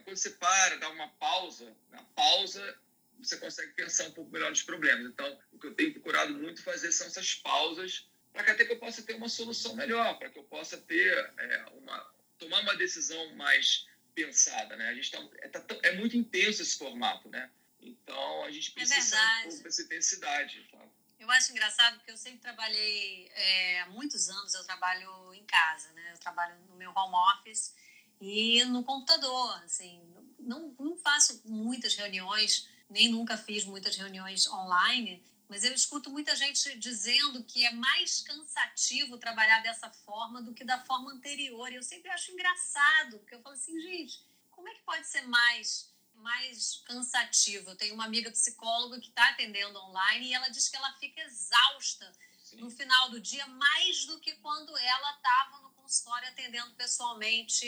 S2: quando você para, dá uma pausa, na pausa você consegue pensar um pouco melhor nos problemas. Então, o que eu tenho procurado muito fazer são essas pausas para que até que eu possa ter uma solução melhor, para que eu possa ter é, uma tomar uma decisão mais pensada, né? A gente tá, é, tá, é muito intenso esse formato, né? Então a gente é precisa é um pouco dessa intensidade. Sabe?
S1: Eu acho engraçado porque eu sempre trabalhei é, há muitos anos. Eu trabalho em casa, né? Eu trabalho no meu home office e no computador, assim. Não, não faço muitas reuniões, nem nunca fiz muitas reuniões online, mas eu escuto muita gente dizendo que é mais cansativo trabalhar dessa forma do que da forma anterior. E eu sempre acho engraçado, porque eu falo assim, gente, como é que pode ser mais mais cansativo? Eu tenho uma amiga psicóloga que está atendendo online e ela diz que ela fica exausta Sim. no final do dia, mais do que quando ela estava no consultório atendendo pessoalmente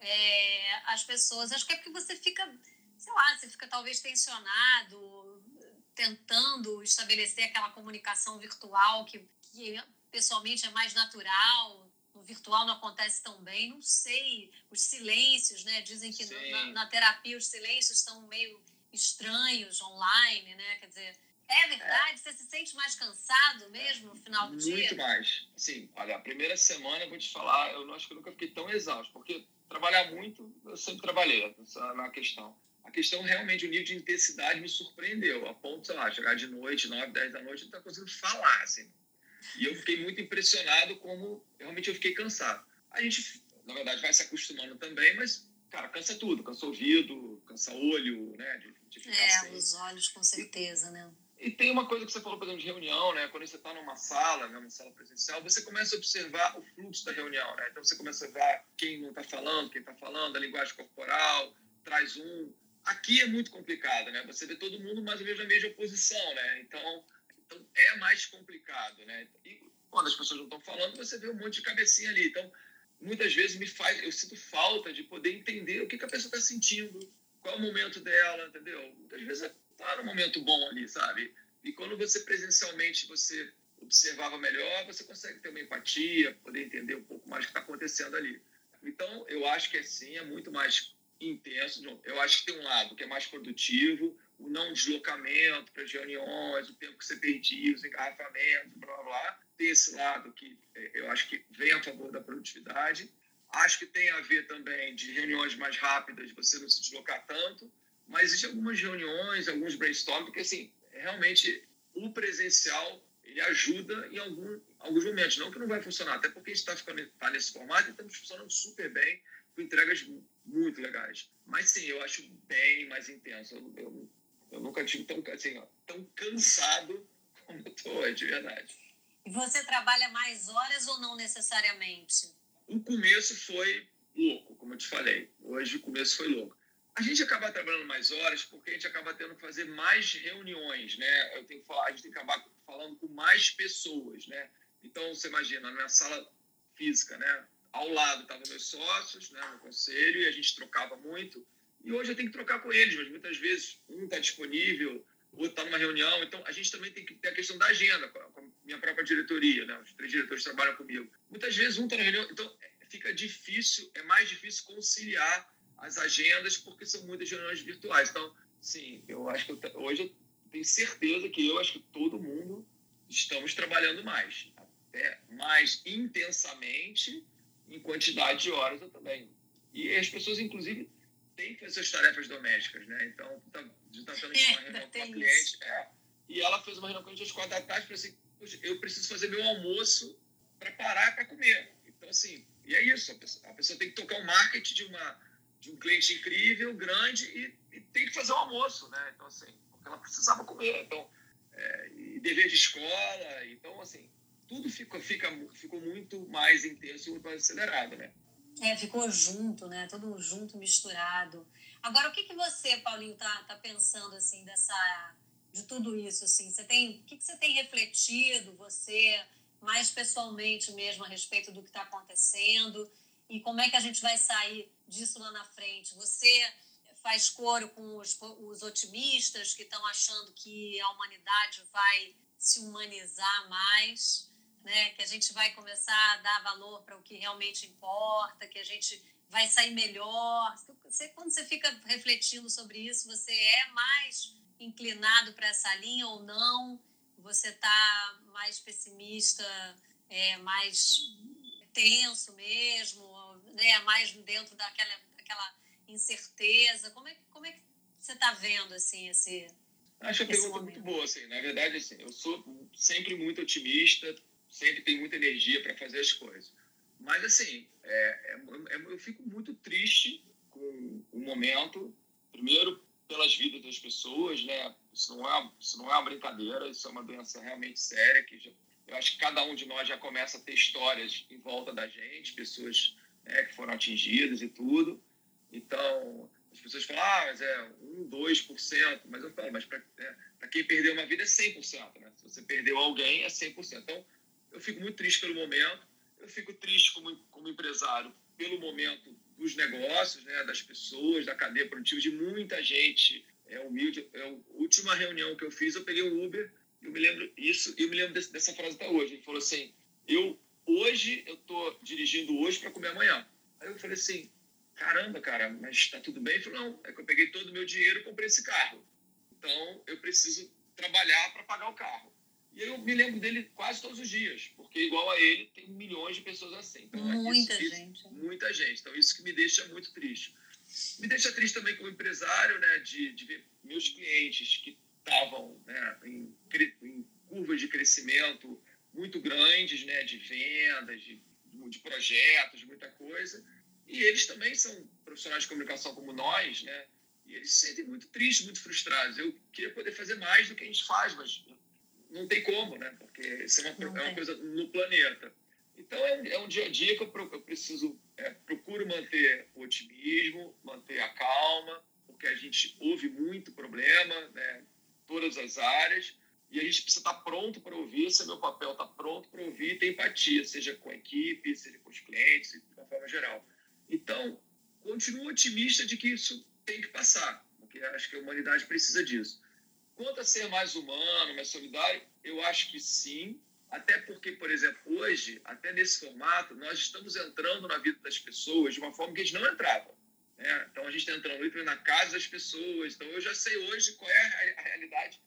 S1: é, as pessoas. Acho que é porque você fica, sei lá, você fica talvez tensionado, tentando estabelecer aquela comunicação virtual que, que pessoalmente é mais natural, no virtual não acontece tão bem, não sei. Os silêncios, né? Dizem que na, na, terapia os silêncios estão meio estranhos online, né? Quer dizer, é verdade? É. Você se sente mais cansado mesmo no final do
S2: Muito
S1: dia?
S2: Muito mais. Sim, olha, a primeira semana, eu vou te falar, eu acho que eu nunca fiquei tão exausto, porque trabalhar muito, eu sempre trabalhei, na questão a questão realmente, o nível de intensidade me surpreendeu, a ponto, sei lá, chegar de noite, 9, 10 da noite, não tá conseguindo falar, assim. E eu fiquei muito impressionado como realmente eu fiquei cansado. A gente, na verdade, vai se acostumando também, mas, cara, cansa tudo. Cansa ouvido, cansa olho, né? De,
S1: de é, sem... os olhos, com certeza, e, né?
S2: E tem uma coisa que você falou, por exemplo, de reunião, né? Quando você está numa sala, né, uma sala presencial, você começa a observar o fluxo da reunião, né? Então você começa a ver quem não está falando, quem está falando, a linguagem corporal, traz um, Aqui é muito complicado, né? Você vê todo mundo mais ou menos na mesma posição, né? Então é mais complicado, né? E quando as pessoas não estão falando, você vê um monte de cabecinha ali. Então, muitas vezes me faz, eu sinto falta de poder entender o que, que a pessoa está sentindo, qual é o momento dela, entendeu? Muitas vezes está num momento bom ali, sabe? E quando você presencialmente você observava melhor, você consegue ter uma empatia, poder entender um pouco mais o que está acontecendo ali. Então, eu acho que assim é muito mais intenso. Eu acho que tem um lado que é mais produtivo, o não deslocamento para as reuniões, o tempo que você perdia, os engarrafamentos, blá, blá, blá. Tem esse lado que é, eu acho que vem a favor da produtividade. Acho que tem a ver também de reuniões mais rápidas, você não se deslocar tanto, mas existem algumas reuniões, alguns brainstorming, que assim, realmente o presencial ele ajuda em algum, alguns momentos. Não que não vai funcionar, até porque a gente está tá nesse formato e estamos funcionando super bem, com entregas muito legais. Mas sim, eu acho bem mais intenso. Eu, eu, eu nunca tive tão, assim, ó, tão cansado como eu estou hoje, de verdade.
S1: E você trabalha mais horas ou não necessariamente?
S2: O começo foi louco, como eu te falei. Hoje o começo foi louco. A gente acaba trabalhando mais horas porque a gente acaba tendo que fazer mais reuniões, né? Eu tenho, a gente tem que acabar falando com mais pessoas, né? Então, você imagina, na minha sala física, né? ao lado estavam meus sócios né, no conselho e a gente trocava muito. E hoje eu tenho que trocar com eles, mas muitas vezes um está disponível, outro está numa reunião. Então a gente também tem que ter a questão da agenda, com a minha própria diretoria, né? os três diretores trabalham comigo. Muitas vezes um está na reunião, então fica difícil, é mais difícil conciliar as agendas porque são muitas reuniões virtuais. Então, sim, eu acho que eu, hoje eu tenho certeza que eu acho que todo mundo estamos trabalhando mais, até mais intensamente em quantidade de horas eu também. E as pessoas, inclusive, fazer suas tarefas domésticas, né? Então, tá, tá tendo é, uma reunião com a cliente. É, e ela fez uma reunião com a gente às quatro da tarde e falou assim, eu preciso fazer meu almoço para parar para comer. Então, assim, e é isso. A pessoa, a pessoa, tem que tocar o um marketing de, uma, de um cliente incrível, grande, e, e, tem que fazer o almoço, né? Então, assim, porque ela precisava comer. Então, é, e dever de escola. Então, assim, tudo ficou, fica, ficou muito mais intenso e muito mais acelerado, né?
S1: É, ficou junto, né? Tudo junto, misturado. Agora, o que, que você, Paulinho, tá, tá pensando, assim, dessa, de tudo isso, assim? Você tem, o que, que você tem refletido, você, mais pessoalmente mesmo, a respeito do que está acontecendo? E como é que a gente vai sair disso lá na frente? Você faz coro com os, os otimistas que estão achando que a humanidade vai se humanizar mais? Né? Que a gente vai começar a dar valor para o que realmente importa, que a gente vai sair melhor. Você, quando você fica refletindo sobre isso, você é mais inclinado para essa linha ou não? Você está mais pessimista, é, mais tenso mesmo, né? Mais dentro daquela aquela incerteza. Como é, como é que você está vendo assim esse
S2: Acho a pergunta momento. muito boa, assim. Na verdade, assim, eu sou sempre muito otimista, sempre tenho muita energia para fazer as coisas. Mas, assim, é, é, é, eu fico muito triste com o momento. Primeiro, pelas vidas das pessoas, né? Isso não é, isso não é uma brincadeira, isso é uma doença realmente séria que já, eu acho que cada um de nós já começa a ter histórias em volta da gente, pessoas né, que foram atingidas e tudo. Então, as pessoas falam, ah, mas é 1, 2%, mas eu falo, mas para é, quem perdeu uma vida é 100%, né? Se você perdeu alguém, é 100%. Então, eu fico muito triste pelo momento, eu fico triste como, como empresário pelo momento dos negócios, né, das pessoas, da cadeia produtiva, de muita gente é humilde. É a última reunião que eu fiz, eu peguei o Uber, eu me lembro isso, eu me lembro desse, dessa frase até hoje. Ele falou assim: eu hoje eu tô dirigindo hoje para comer amanhã. Aí eu falei assim: caramba, cara, mas está tudo bem? Ele falou: não, é que eu peguei todo o meu dinheiro e comprei esse carro. Então eu preciso trabalhar para pagar o carro. E eu me lembro dele quase todos os dias, porque igual a ele tem milhões de pessoas assim. Então,
S1: muita isso, gente.
S2: Isso, muita gente. Então isso que me deixa muito triste. Me deixa triste também como empresário, né, de, de ver meus clientes que estavam né, em, em, curvas de crescimento muito grandes, né, de vendas, de, de projetos, de muita coisa. E eles também são profissionais de comunicação como nós, né? E eles se sentem muito tristes, muito frustrados. Eu queria poder fazer mais do que a gente faz, mas não tem como, né? Porque isso é uma, é uma coisa no planeta. Então é um, é um, dia a dia que eu, eu preciso, é, procuro manter o otimismo, manter a calma, porque a gente ouve muito problema, né? Todas as áreas e a gente precisa estar pronto para ouvir. É meu papel, estar pronto para ouvir e ter empatia, seja com a equipe, seja com os clientes, de uma forma geral. Então, continuo otimista de que isso tem que passar, porque acho que a humanidade precisa disso. Quanto a ser mais humano, mais solidário, eu acho que sim, até porque, por exemplo, hoje, até nesse formato, nós estamos entrando na vida das pessoas de uma forma que a gente não entrava. Né? Então, a gente está entrando na casa das pessoas. Então, eu já sei hoje qual é a realidade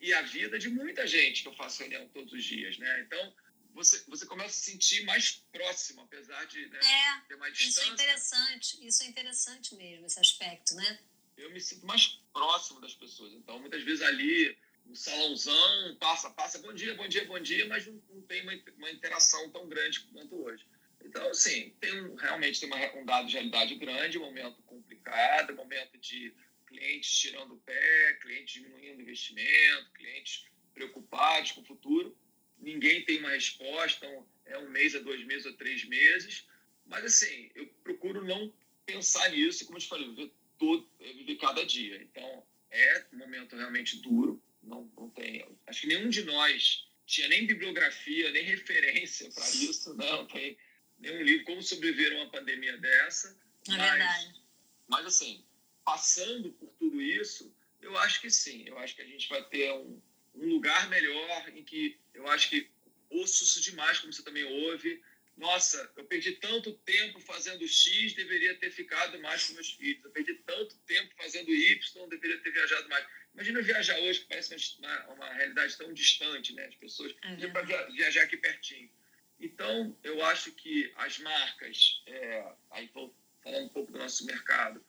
S2: e a vida de muita gente que eu faço reunião todos os dias. Né? Então, você, você começa a se sentir mais próximo, apesar de né,
S1: é, ter mais distância. Isso é interessante, isso é interessante mesmo, esse aspecto, né?
S2: Eu me sinto mais próximo das pessoas. Então, muitas vezes ali, no salãozão, passa, passa, bom dia, bom dia, bom dia, mas não, não tem uma, uma, interação tão grande quanto hoje. Então, assim, tem um, realmente tem uma, um dado de realidade grande, um momento complicado, um momento de clientes tirando o pé, clientes diminuindo o investimento, clientes preocupados com o futuro ninguém tem uma resposta, é um mês, é dois meses, ou três meses. Mas, assim, eu procuro não pensar nisso, como eu te falei, todo, viver cada dia. Então, é um momento realmente duro. Não, não tem, acho que nenhum de nós tinha nem bibliografia, nem referência para isso, né? não tem nenhum livro como sobreviver a uma pandemia dessa.
S1: É mas, verdade.
S2: Mas, assim, passando por tudo isso, eu acho que sim. Eu acho que a gente vai ter um, um lugar melhor em que eu acho que ouço isso demais, como você também ouve. Nossa, eu perdi tanto tempo fazendo X, deveria ter ficado mais com meus filhos. Eu perdi tanto tempo fazendo Y, deveria ter viajado mais. Imagina viajar hoje, que parece uma, uma realidade tão distante, né? As pessoas uhum. para viajar aqui pertinho. Então, eu acho que as marcas, é, aí vou falando um pouco do nosso mercado,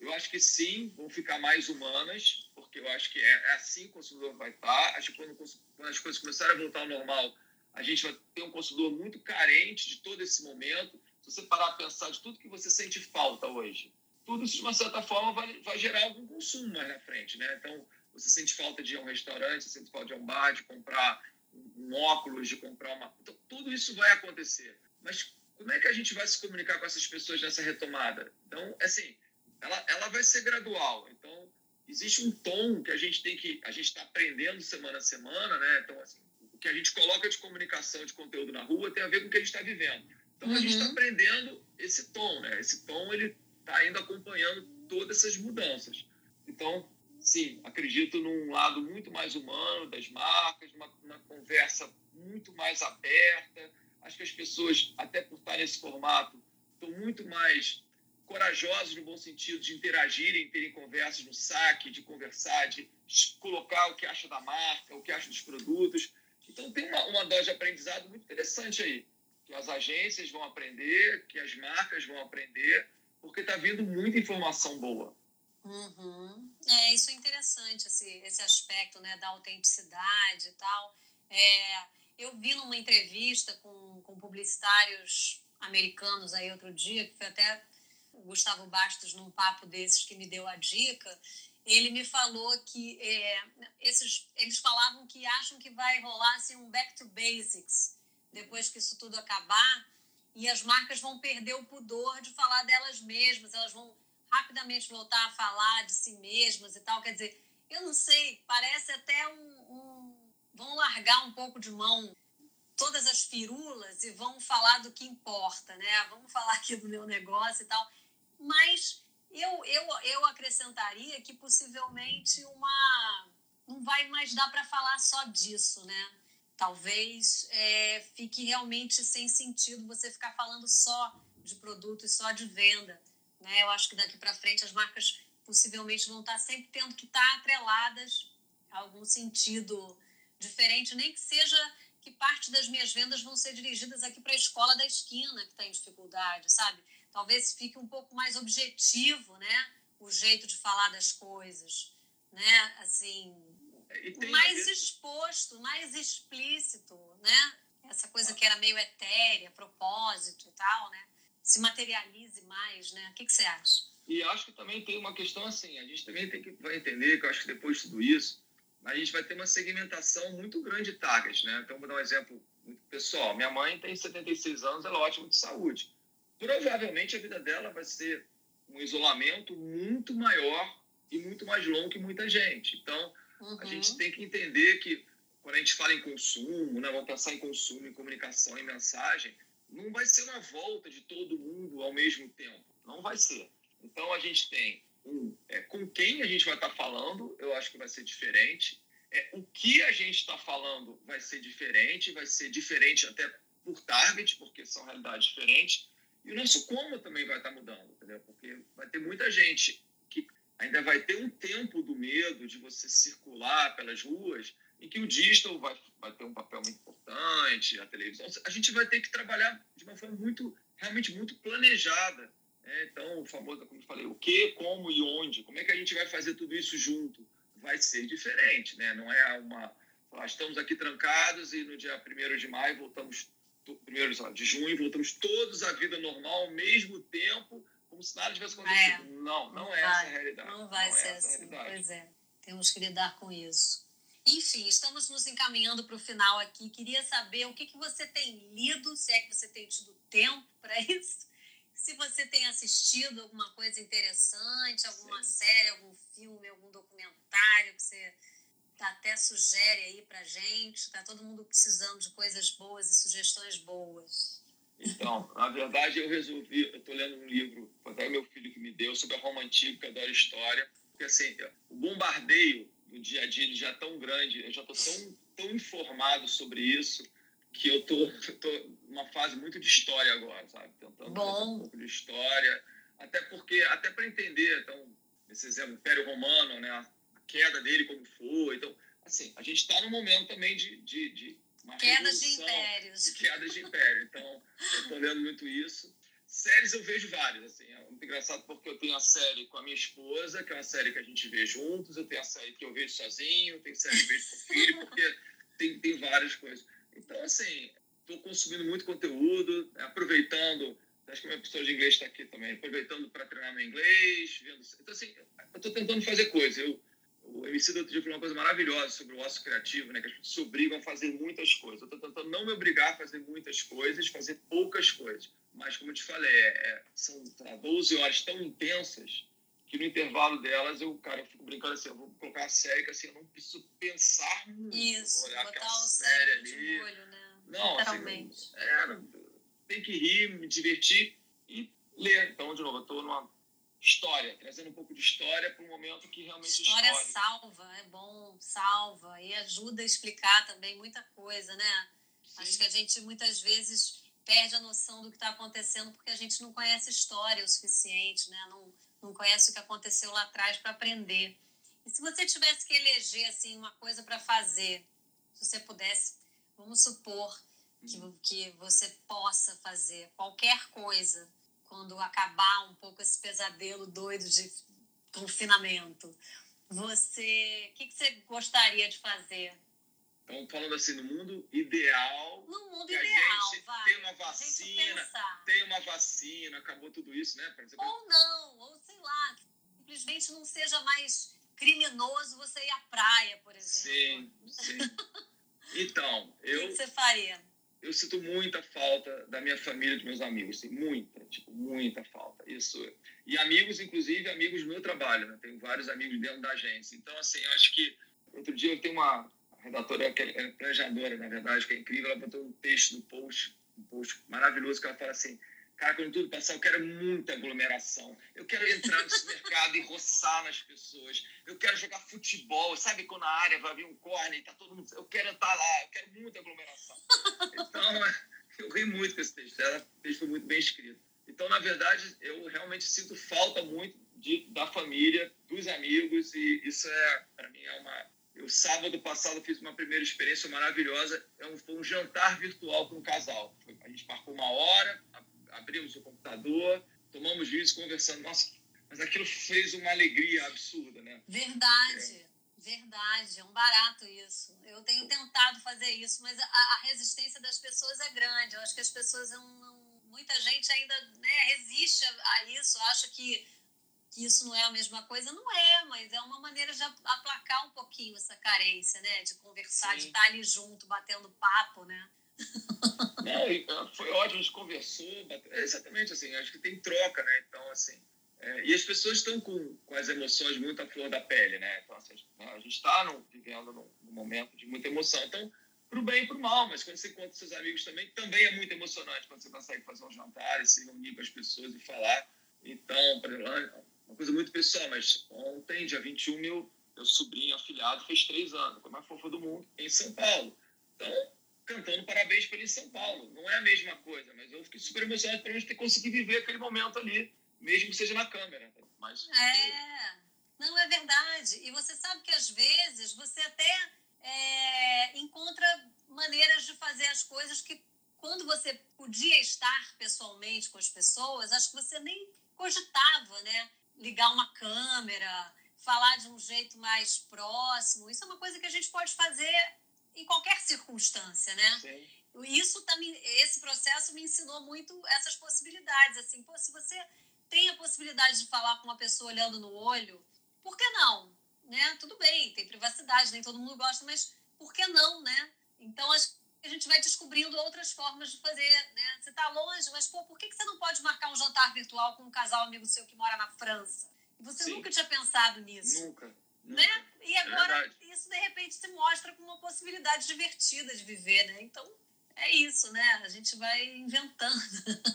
S2: eu acho que sim, vão ficar mais humanas, porque eu acho que é, é assim que o consumidor vai estar. Acho que quando, quando, as coisas começarem a voltar ao normal, a gente vai ter um consumidor muito carente de todo esse momento. Se você parar a pensar de tudo que você sente falta hoje, tudo isso, de uma certa forma, vai, vai gerar algum consumo mais na frente. Né? Então, você sente falta de ir a um restaurante, você sente falta de ir a um bar, de comprar um óculos, de comprar uma. Então, tudo isso vai acontecer. Mas como é que a gente vai se comunicar com essas pessoas nessa retomada? Então, assim, ela, ela vai ser gradual. Então, existe um tom que a gente tem que. A gente está aprendendo semana a semana, né? Então, assim, que a gente coloca de comunicação, de conteúdo na rua, tem a ver com o que a gente está vivendo. Então, uhum. a gente está uhum. aprendendo esse tom, né? Esse tom, ele está indo acompanhando todas essas mudanças. Então, sim, acredito num lado muito mais humano das marcas, uma, uma conversa muito mais aberta. Acho que as pessoas, até por estar nesse formato, estão muito mais corajosos no bom sentido de interagirem, terem conversas no saque, de conversar, de colocar o que acha da marca, o que acha dos produtos. Então tem uma, uma dose de aprendizado muito interessante aí, que as agências vão aprender, que as marcas vão aprender, porque está vindo muita informação boa.
S1: Uhum. É, isso é interessante, esse, esse aspecto né, da autenticidade e tal. É, eu vi numa entrevista com, com publicitários americanos aí outro dia, que foi até o Gustavo Bastos num papo desses que me deu a dica, ele me falou que é, esses, eles falavam que acham que vai rolar assim, um back to basics depois que isso tudo acabar e as marcas vão perder o pudor de falar delas mesmas, elas vão rapidamente voltar a falar de si mesmas e tal. Quer dizer, eu não sei, parece até um, um vão largar um pouco de mão todas as firulas e vão falar do que importa, né? Vamos falar aqui do meu negócio e tal. Mas eu, eu, eu acrescentaria que possivelmente uma. Não vai mais dar para falar só disso, né? Talvez é, fique realmente sem sentido você ficar falando só de produto e só de venda. Né? Eu acho que daqui para frente as marcas possivelmente vão estar sempre tendo que estar atreladas a algum sentido diferente, nem que seja que parte das minhas vendas vão ser dirigidas aqui para a escola da esquina que está em dificuldade, sabe? Talvez fique um pouco mais objetivo, né? O jeito de falar das coisas, né? Assim, mais exposto, mais explícito, né? Essa coisa que era meio etérea, propósito e tal, né? Se materialize mais, né? O que, que você acha?
S2: E acho que também tem uma questão assim, a gente também tem que vai entender que eu acho que depois de tudo isso, a gente vai ter uma segmentação muito grande de targets, né? Então, vou dar um exemplo muito pessoal. Minha mãe tem 76 anos, ela é ótima de saúde provavelmente a vida dela vai ser um isolamento muito maior e muito mais longo que muita gente. Então, uhum. a gente tem que entender que quando a gente fala em consumo, né, vamos pensar em consumo, em comunicação, em mensagem, não vai ser uma volta de todo mundo ao mesmo tempo. Não vai ser. Então, a gente tem um, é, com quem a gente vai estar falando, eu acho que vai ser diferente. É, o que a gente está falando vai ser diferente, vai ser diferente até por target, porque são realidades diferentes. E o nosso como também vai estar mudando, entendeu? Porque vai ter muita gente que ainda vai ter um tempo do medo de você circular pelas ruas em que o digital vai, vai ter um papel muito importante, a televisão. A gente vai ter que trabalhar de uma forma muito, realmente muito planejada. Né? Então, o famoso, como eu falei, o que, como e onde, como é que a gente vai fazer tudo isso junto? Vai ser diferente, né? Não é uma... estamos aqui trancados e no dia 1 de maio voltamos primeiro de junho, voltamos todos à vida normal ao mesmo tempo, como se nada tivesse acontecido. É, não, não, não é vai, essa a realidade.
S1: Não vai não é ser é assim, pois é. Temos que lidar com isso. Enfim, estamos nos encaminhando para o final aqui. Queria saber o que, que você tem lido, se é que você tem tido tempo para isso, se você tem assistido alguma coisa interessante, alguma Sim. série, algum filme, algum documentário que você até sugere aí pra gente. Tá todo mundo precisando de coisas boas e sugestões boas.
S2: Então, na verdade, eu resolvi. Eu tô lendo um livro, até meu filho que me deu, sobre a Roma Antiga, que adora história. Porque, assim, o bombardeio do dia a dia já é tão grande, eu já tô tão, tão informado sobre isso, que eu tô, tô numa fase muito de história agora, sabe? Tentando
S1: Bom.
S2: um pouco de história. Até porque, até para entender, então, esse exemplo, Império Romano, né? Queda dele como foi. Então, assim, a gente está num momento também de, de, de
S1: Quedas de impérios.
S2: Quedas de império. Então, eu estou lendo muito isso. Séries eu vejo várias, assim, é muito engraçado porque eu tenho a série com a minha esposa, que é uma série que a gente vê juntos, eu tenho a série que eu vejo sozinho, tem série que eu vejo com o filho, porque tem, tem várias coisas. Então, assim, estou consumindo muito conteúdo, aproveitando, acho que minha professora de inglês está aqui também, aproveitando para treinar meu inglês, vendo... Então, assim, eu estou tentando fazer coisas. Eu o MC do outro dia falou uma coisa maravilhosa sobre o ócio criativo, né? Que as pessoas se obrigam a fazer muitas coisas. Eu estou tentando não me obrigar a fazer muitas coisas, fazer poucas coisas. Mas, como eu te falei, é, é são tá, 12 horas tão intensas que no intervalo delas eu, cara, eu fico brincando assim, eu vou colocar a série que assim, eu não preciso pensar muito.
S1: Isso, olhar botar o série ali. olho, né?
S2: Não, Literalmente. Assim, é, tem que rir, me divertir e ler. Então, de novo, eu estou numa história, trazendo um pouco de história para um momento que realmente
S1: história histórico. salva, é bom, salva e ajuda a explicar também muita coisa, né? Sim. Acho que a gente muitas vezes perde a noção do que está acontecendo porque a gente não conhece história o suficiente, né? Não, não conhece o que aconteceu lá atrás para aprender. E se você tivesse que eleger assim uma coisa para fazer, se você pudesse, vamos supor que, uhum. que você possa fazer qualquer coisa quando acabar um pouco esse pesadelo doido de confinamento, você, o que, que você gostaria de fazer?
S2: Então, falando assim, no mundo ideal.
S1: No mundo ideal,
S2: a gente
S1: vai.
S2: tem uma vacina, tem uma vacina, acabou tudo isso, né?
S1: Exemplo, ou não, ou sei lá, simplesmente não seja mais criminoso você ir à praia, por exemplo.
S2: Sim, sim. Então, eu.
S1: O que você faria?
S2: Eu sinto muita falta da minha família, dos meus amigos, sim, muita, tipo, muita falta. Isso. E amigos, inclusive, amigos do meu trabalho, né? Tenho vários amigos dentro da agência. Então, assim, acho que outro dia eu tenho uma redatora que é planejadora, na verdade, que é incrível, ela botou um texto no post, um post maravilhoso, que ela fala assim, quando tudo passar, eu quero muita aglomeração. Eu quero entrar no supermercado e roçar nas pessoas. Eu quero jogar futebol, sabe quando na área vai vir um corner e tá todo mundo... Eu quero estar lá, eu quero muita aglomeração. Então, eu ri muito com esse texto, o texto foi muito bem escrito. Então, na verdade, eu realmente sinto falta muito de, da família, dos amigos, e isso é, para mim, é uma eu, sábado passado, fiz uma primeira experiência maravilhosa. É foi um jantar virtual com um casal. A gente marcou uma hora, abrimos o computador, tomamos vídeos conversando. Nossa, mas aquilo fez uma alegria absurda, né?
S1: Verdade. É. Verdade, é um barato isso. Eu tenho tentado fazer isso, mas a, a, resistência das pessoas é grande. Eu acho que as pessoas não, não muita gente ainda né, resiste a, a isso, acha que que isso não é a mesma coisa, não é, mas é uma maneira de aplacar um pouquinho essa carência, né? De conversar, Sim. de estar ali junto, batendo papo, né?
S2: Não, foi ótimo, a gente conversou, bateu, é exatamente assim, acho que tem troca, né? Então, assim, é, e as pessoas estão com, com as emoções muito à flor da pele, né? Então, assim, a gente está vivendo num, num, momento de muita emoção. Então, para o bem e para o mal, mas quando você encontra seus amigos também, também é muito emocionante quando você consegue fazer um jantar e se reunir com as pessoas e falar. Então, exemplo, uma coisa muito pessoal, mas ontem, dia 21, meu, meu sobrinho afilhado fez três anos, foi a mais fofa do mundo, em São Paulo. Então, cantando parabéns em São Paulo. Não é a mesma coisa, mas eu fiquei super emocionado para ter conseguido viver aquele momento ali, mesmo que seja na câmera. Mas,
S1: é, não é verdade. E você sabe que às vezes você até é, encontra maneiras de fazer as coisas que quando você podia estar pessoalmente com as pessoas, acho que você nem cogitava, né? ligar uma câmera, falar de um jeito mais próximo. Isso é uma coisa que a gente pode fazer em qualquer circunstância, né?
S2: Sim.
S1: Isso também, esse processo me ensinou muito essas possibilidades. Assim, pô, se você tem a possibilidade de falar com uma pessoa olhando no olho, por que não? Né? Tudo bem, tem privacidade, nem todo mundo gosta, mas por que não, né? Então, acho a gente vai descobrindo outras formas de fazer, né? Você está longe, mas pô, por que, que você não pode marcar um jantar virtual com um casal amigo seu que mora na França? E você Sim. nunca tinha pensado nisso.
S2: Nunca.
S1: Né?
S2: nunca.
S1: E agora é isso de repente se mostra como uma possibilidade divertida de viver, né? Então é isso, né? A gente vai inventando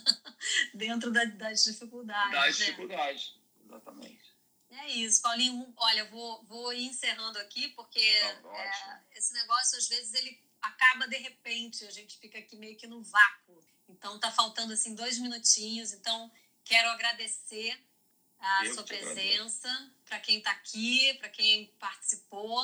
S1: dentro da, das dificuldades.
S2: Das né? dificuldades, exatamente.
S1: É isso, Paulinho. Olha, vou, vou ir encerrando aqui, porque tá é, esse negócio, às vezes, ele acaba de repente, a gente fica aqui meio que no vácuo. Então tá faltando assim dois minutinhos. Então quero agradecer a Eu sua presença para quem está aqui, para quem participou.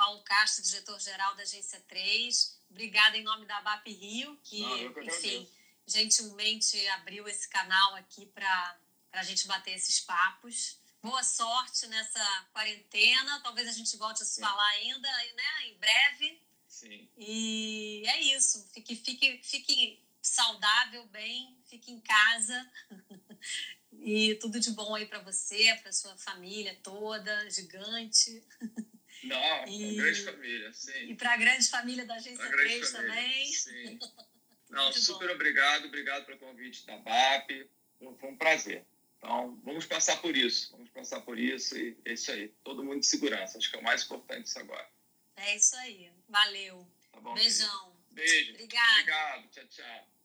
S1: Paulo Castro, diretor-geral da Agência 3. Obrigada em nome da BAP Rio, que,
S2: Não, que
S1: enfim, gentilmente abriu esse canal aqui para a gente bater esses papos. Boa sorte nessa quarentena. Talvez a gente volte a se falar ainda, né? Em breve.
S2: Sim.
S1: E é isso. Fique, fique, fique saudável, bem, fique em casa. e tudo de bom aí para você, para sua família toda, gigante.
S2: Não, e, grande família, sim.
S1: E para a grande família da Agência 3 também.
S2: Sim. Não, super bom. obrigado, obrigado pelo convite da BAP. Foi um prazer. Então, vamos passar por isso, vamos passar por isso e é isso aí. Todo mundo de segurança, acho que é o mais importante isso agora.
S1: É isso aí. Valeu.
S2: Tá bom,
S1: Beijão.
S2: Querido. Beijo.
S1: Obrigada.
S2: Obrigado. Tchau, tchau.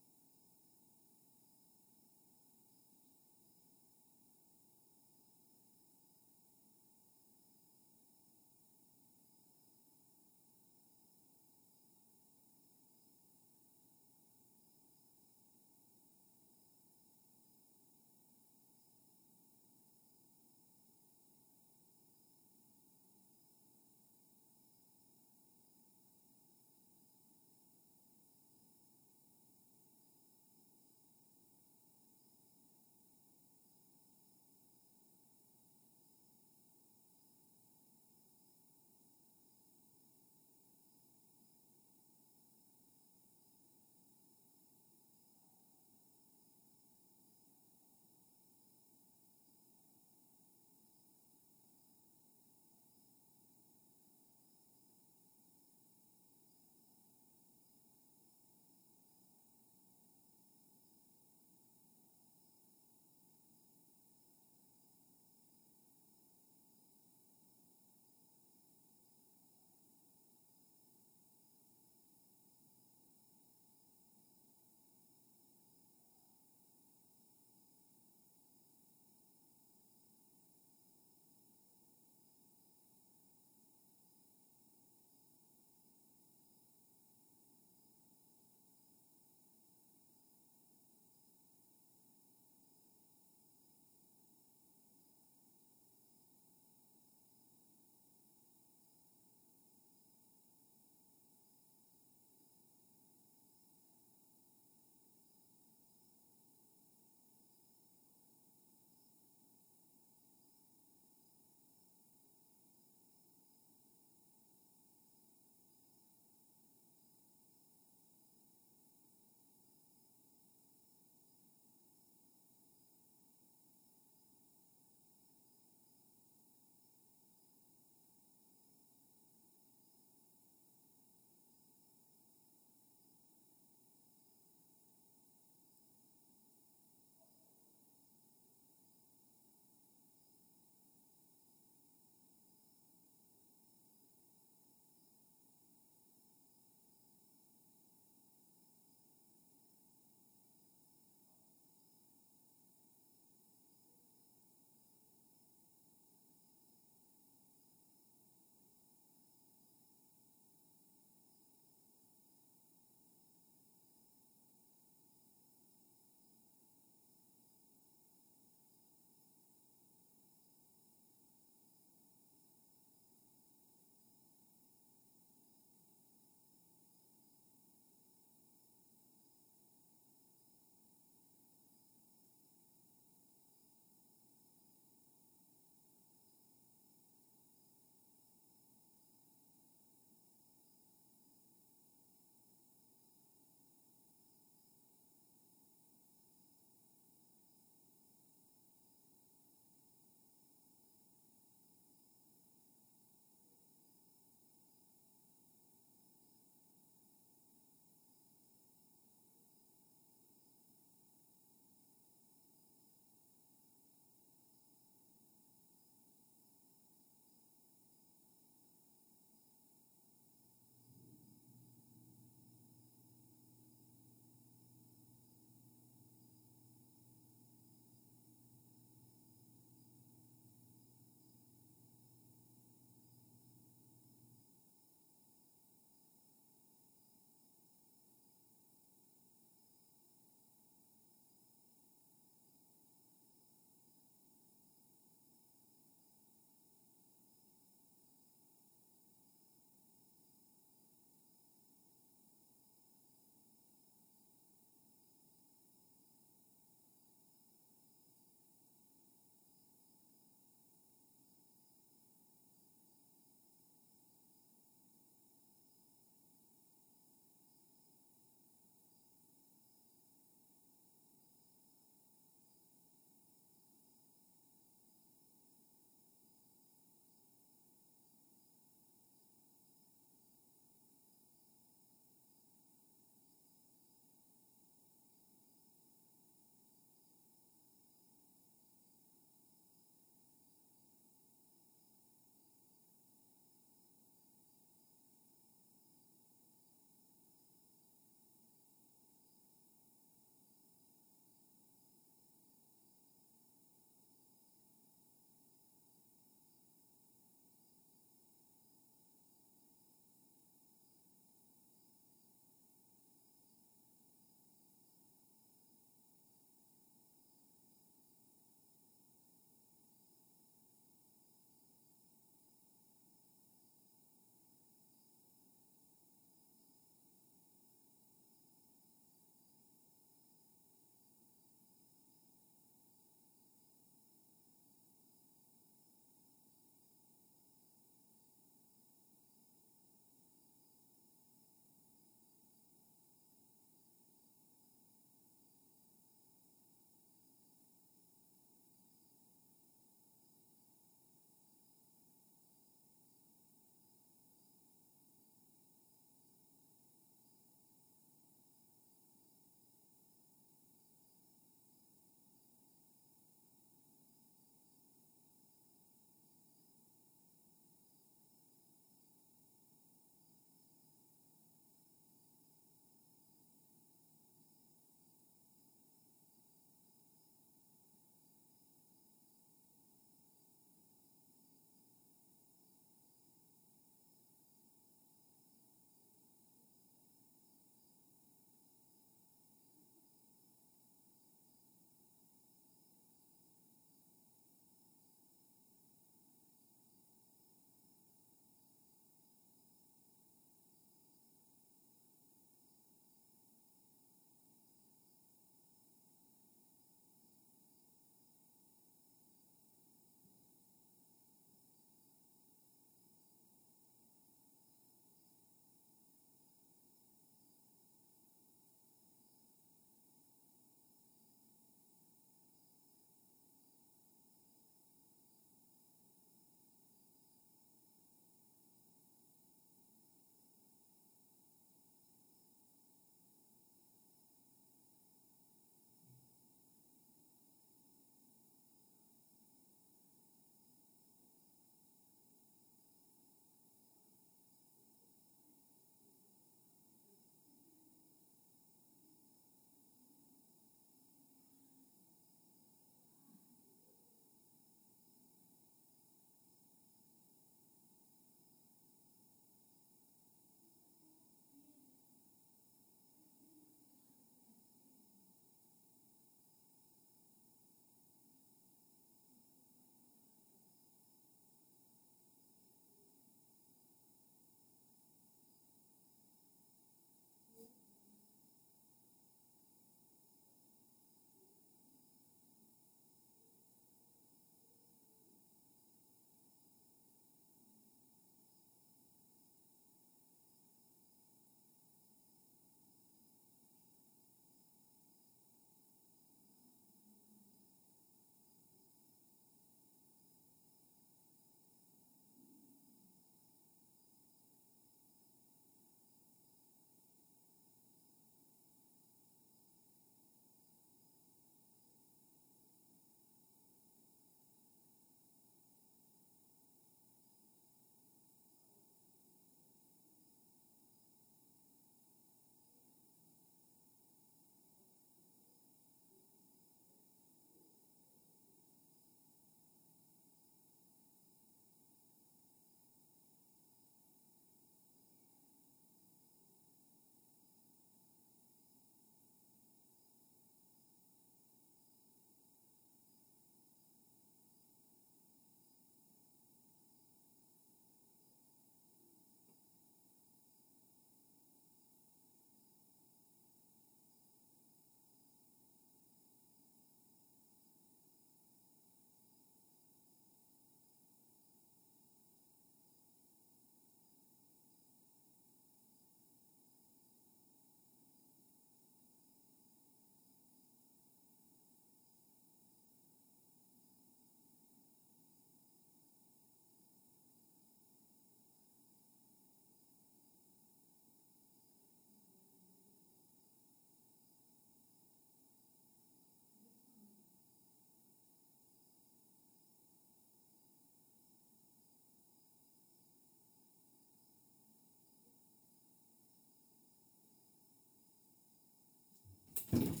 S2: Thank you.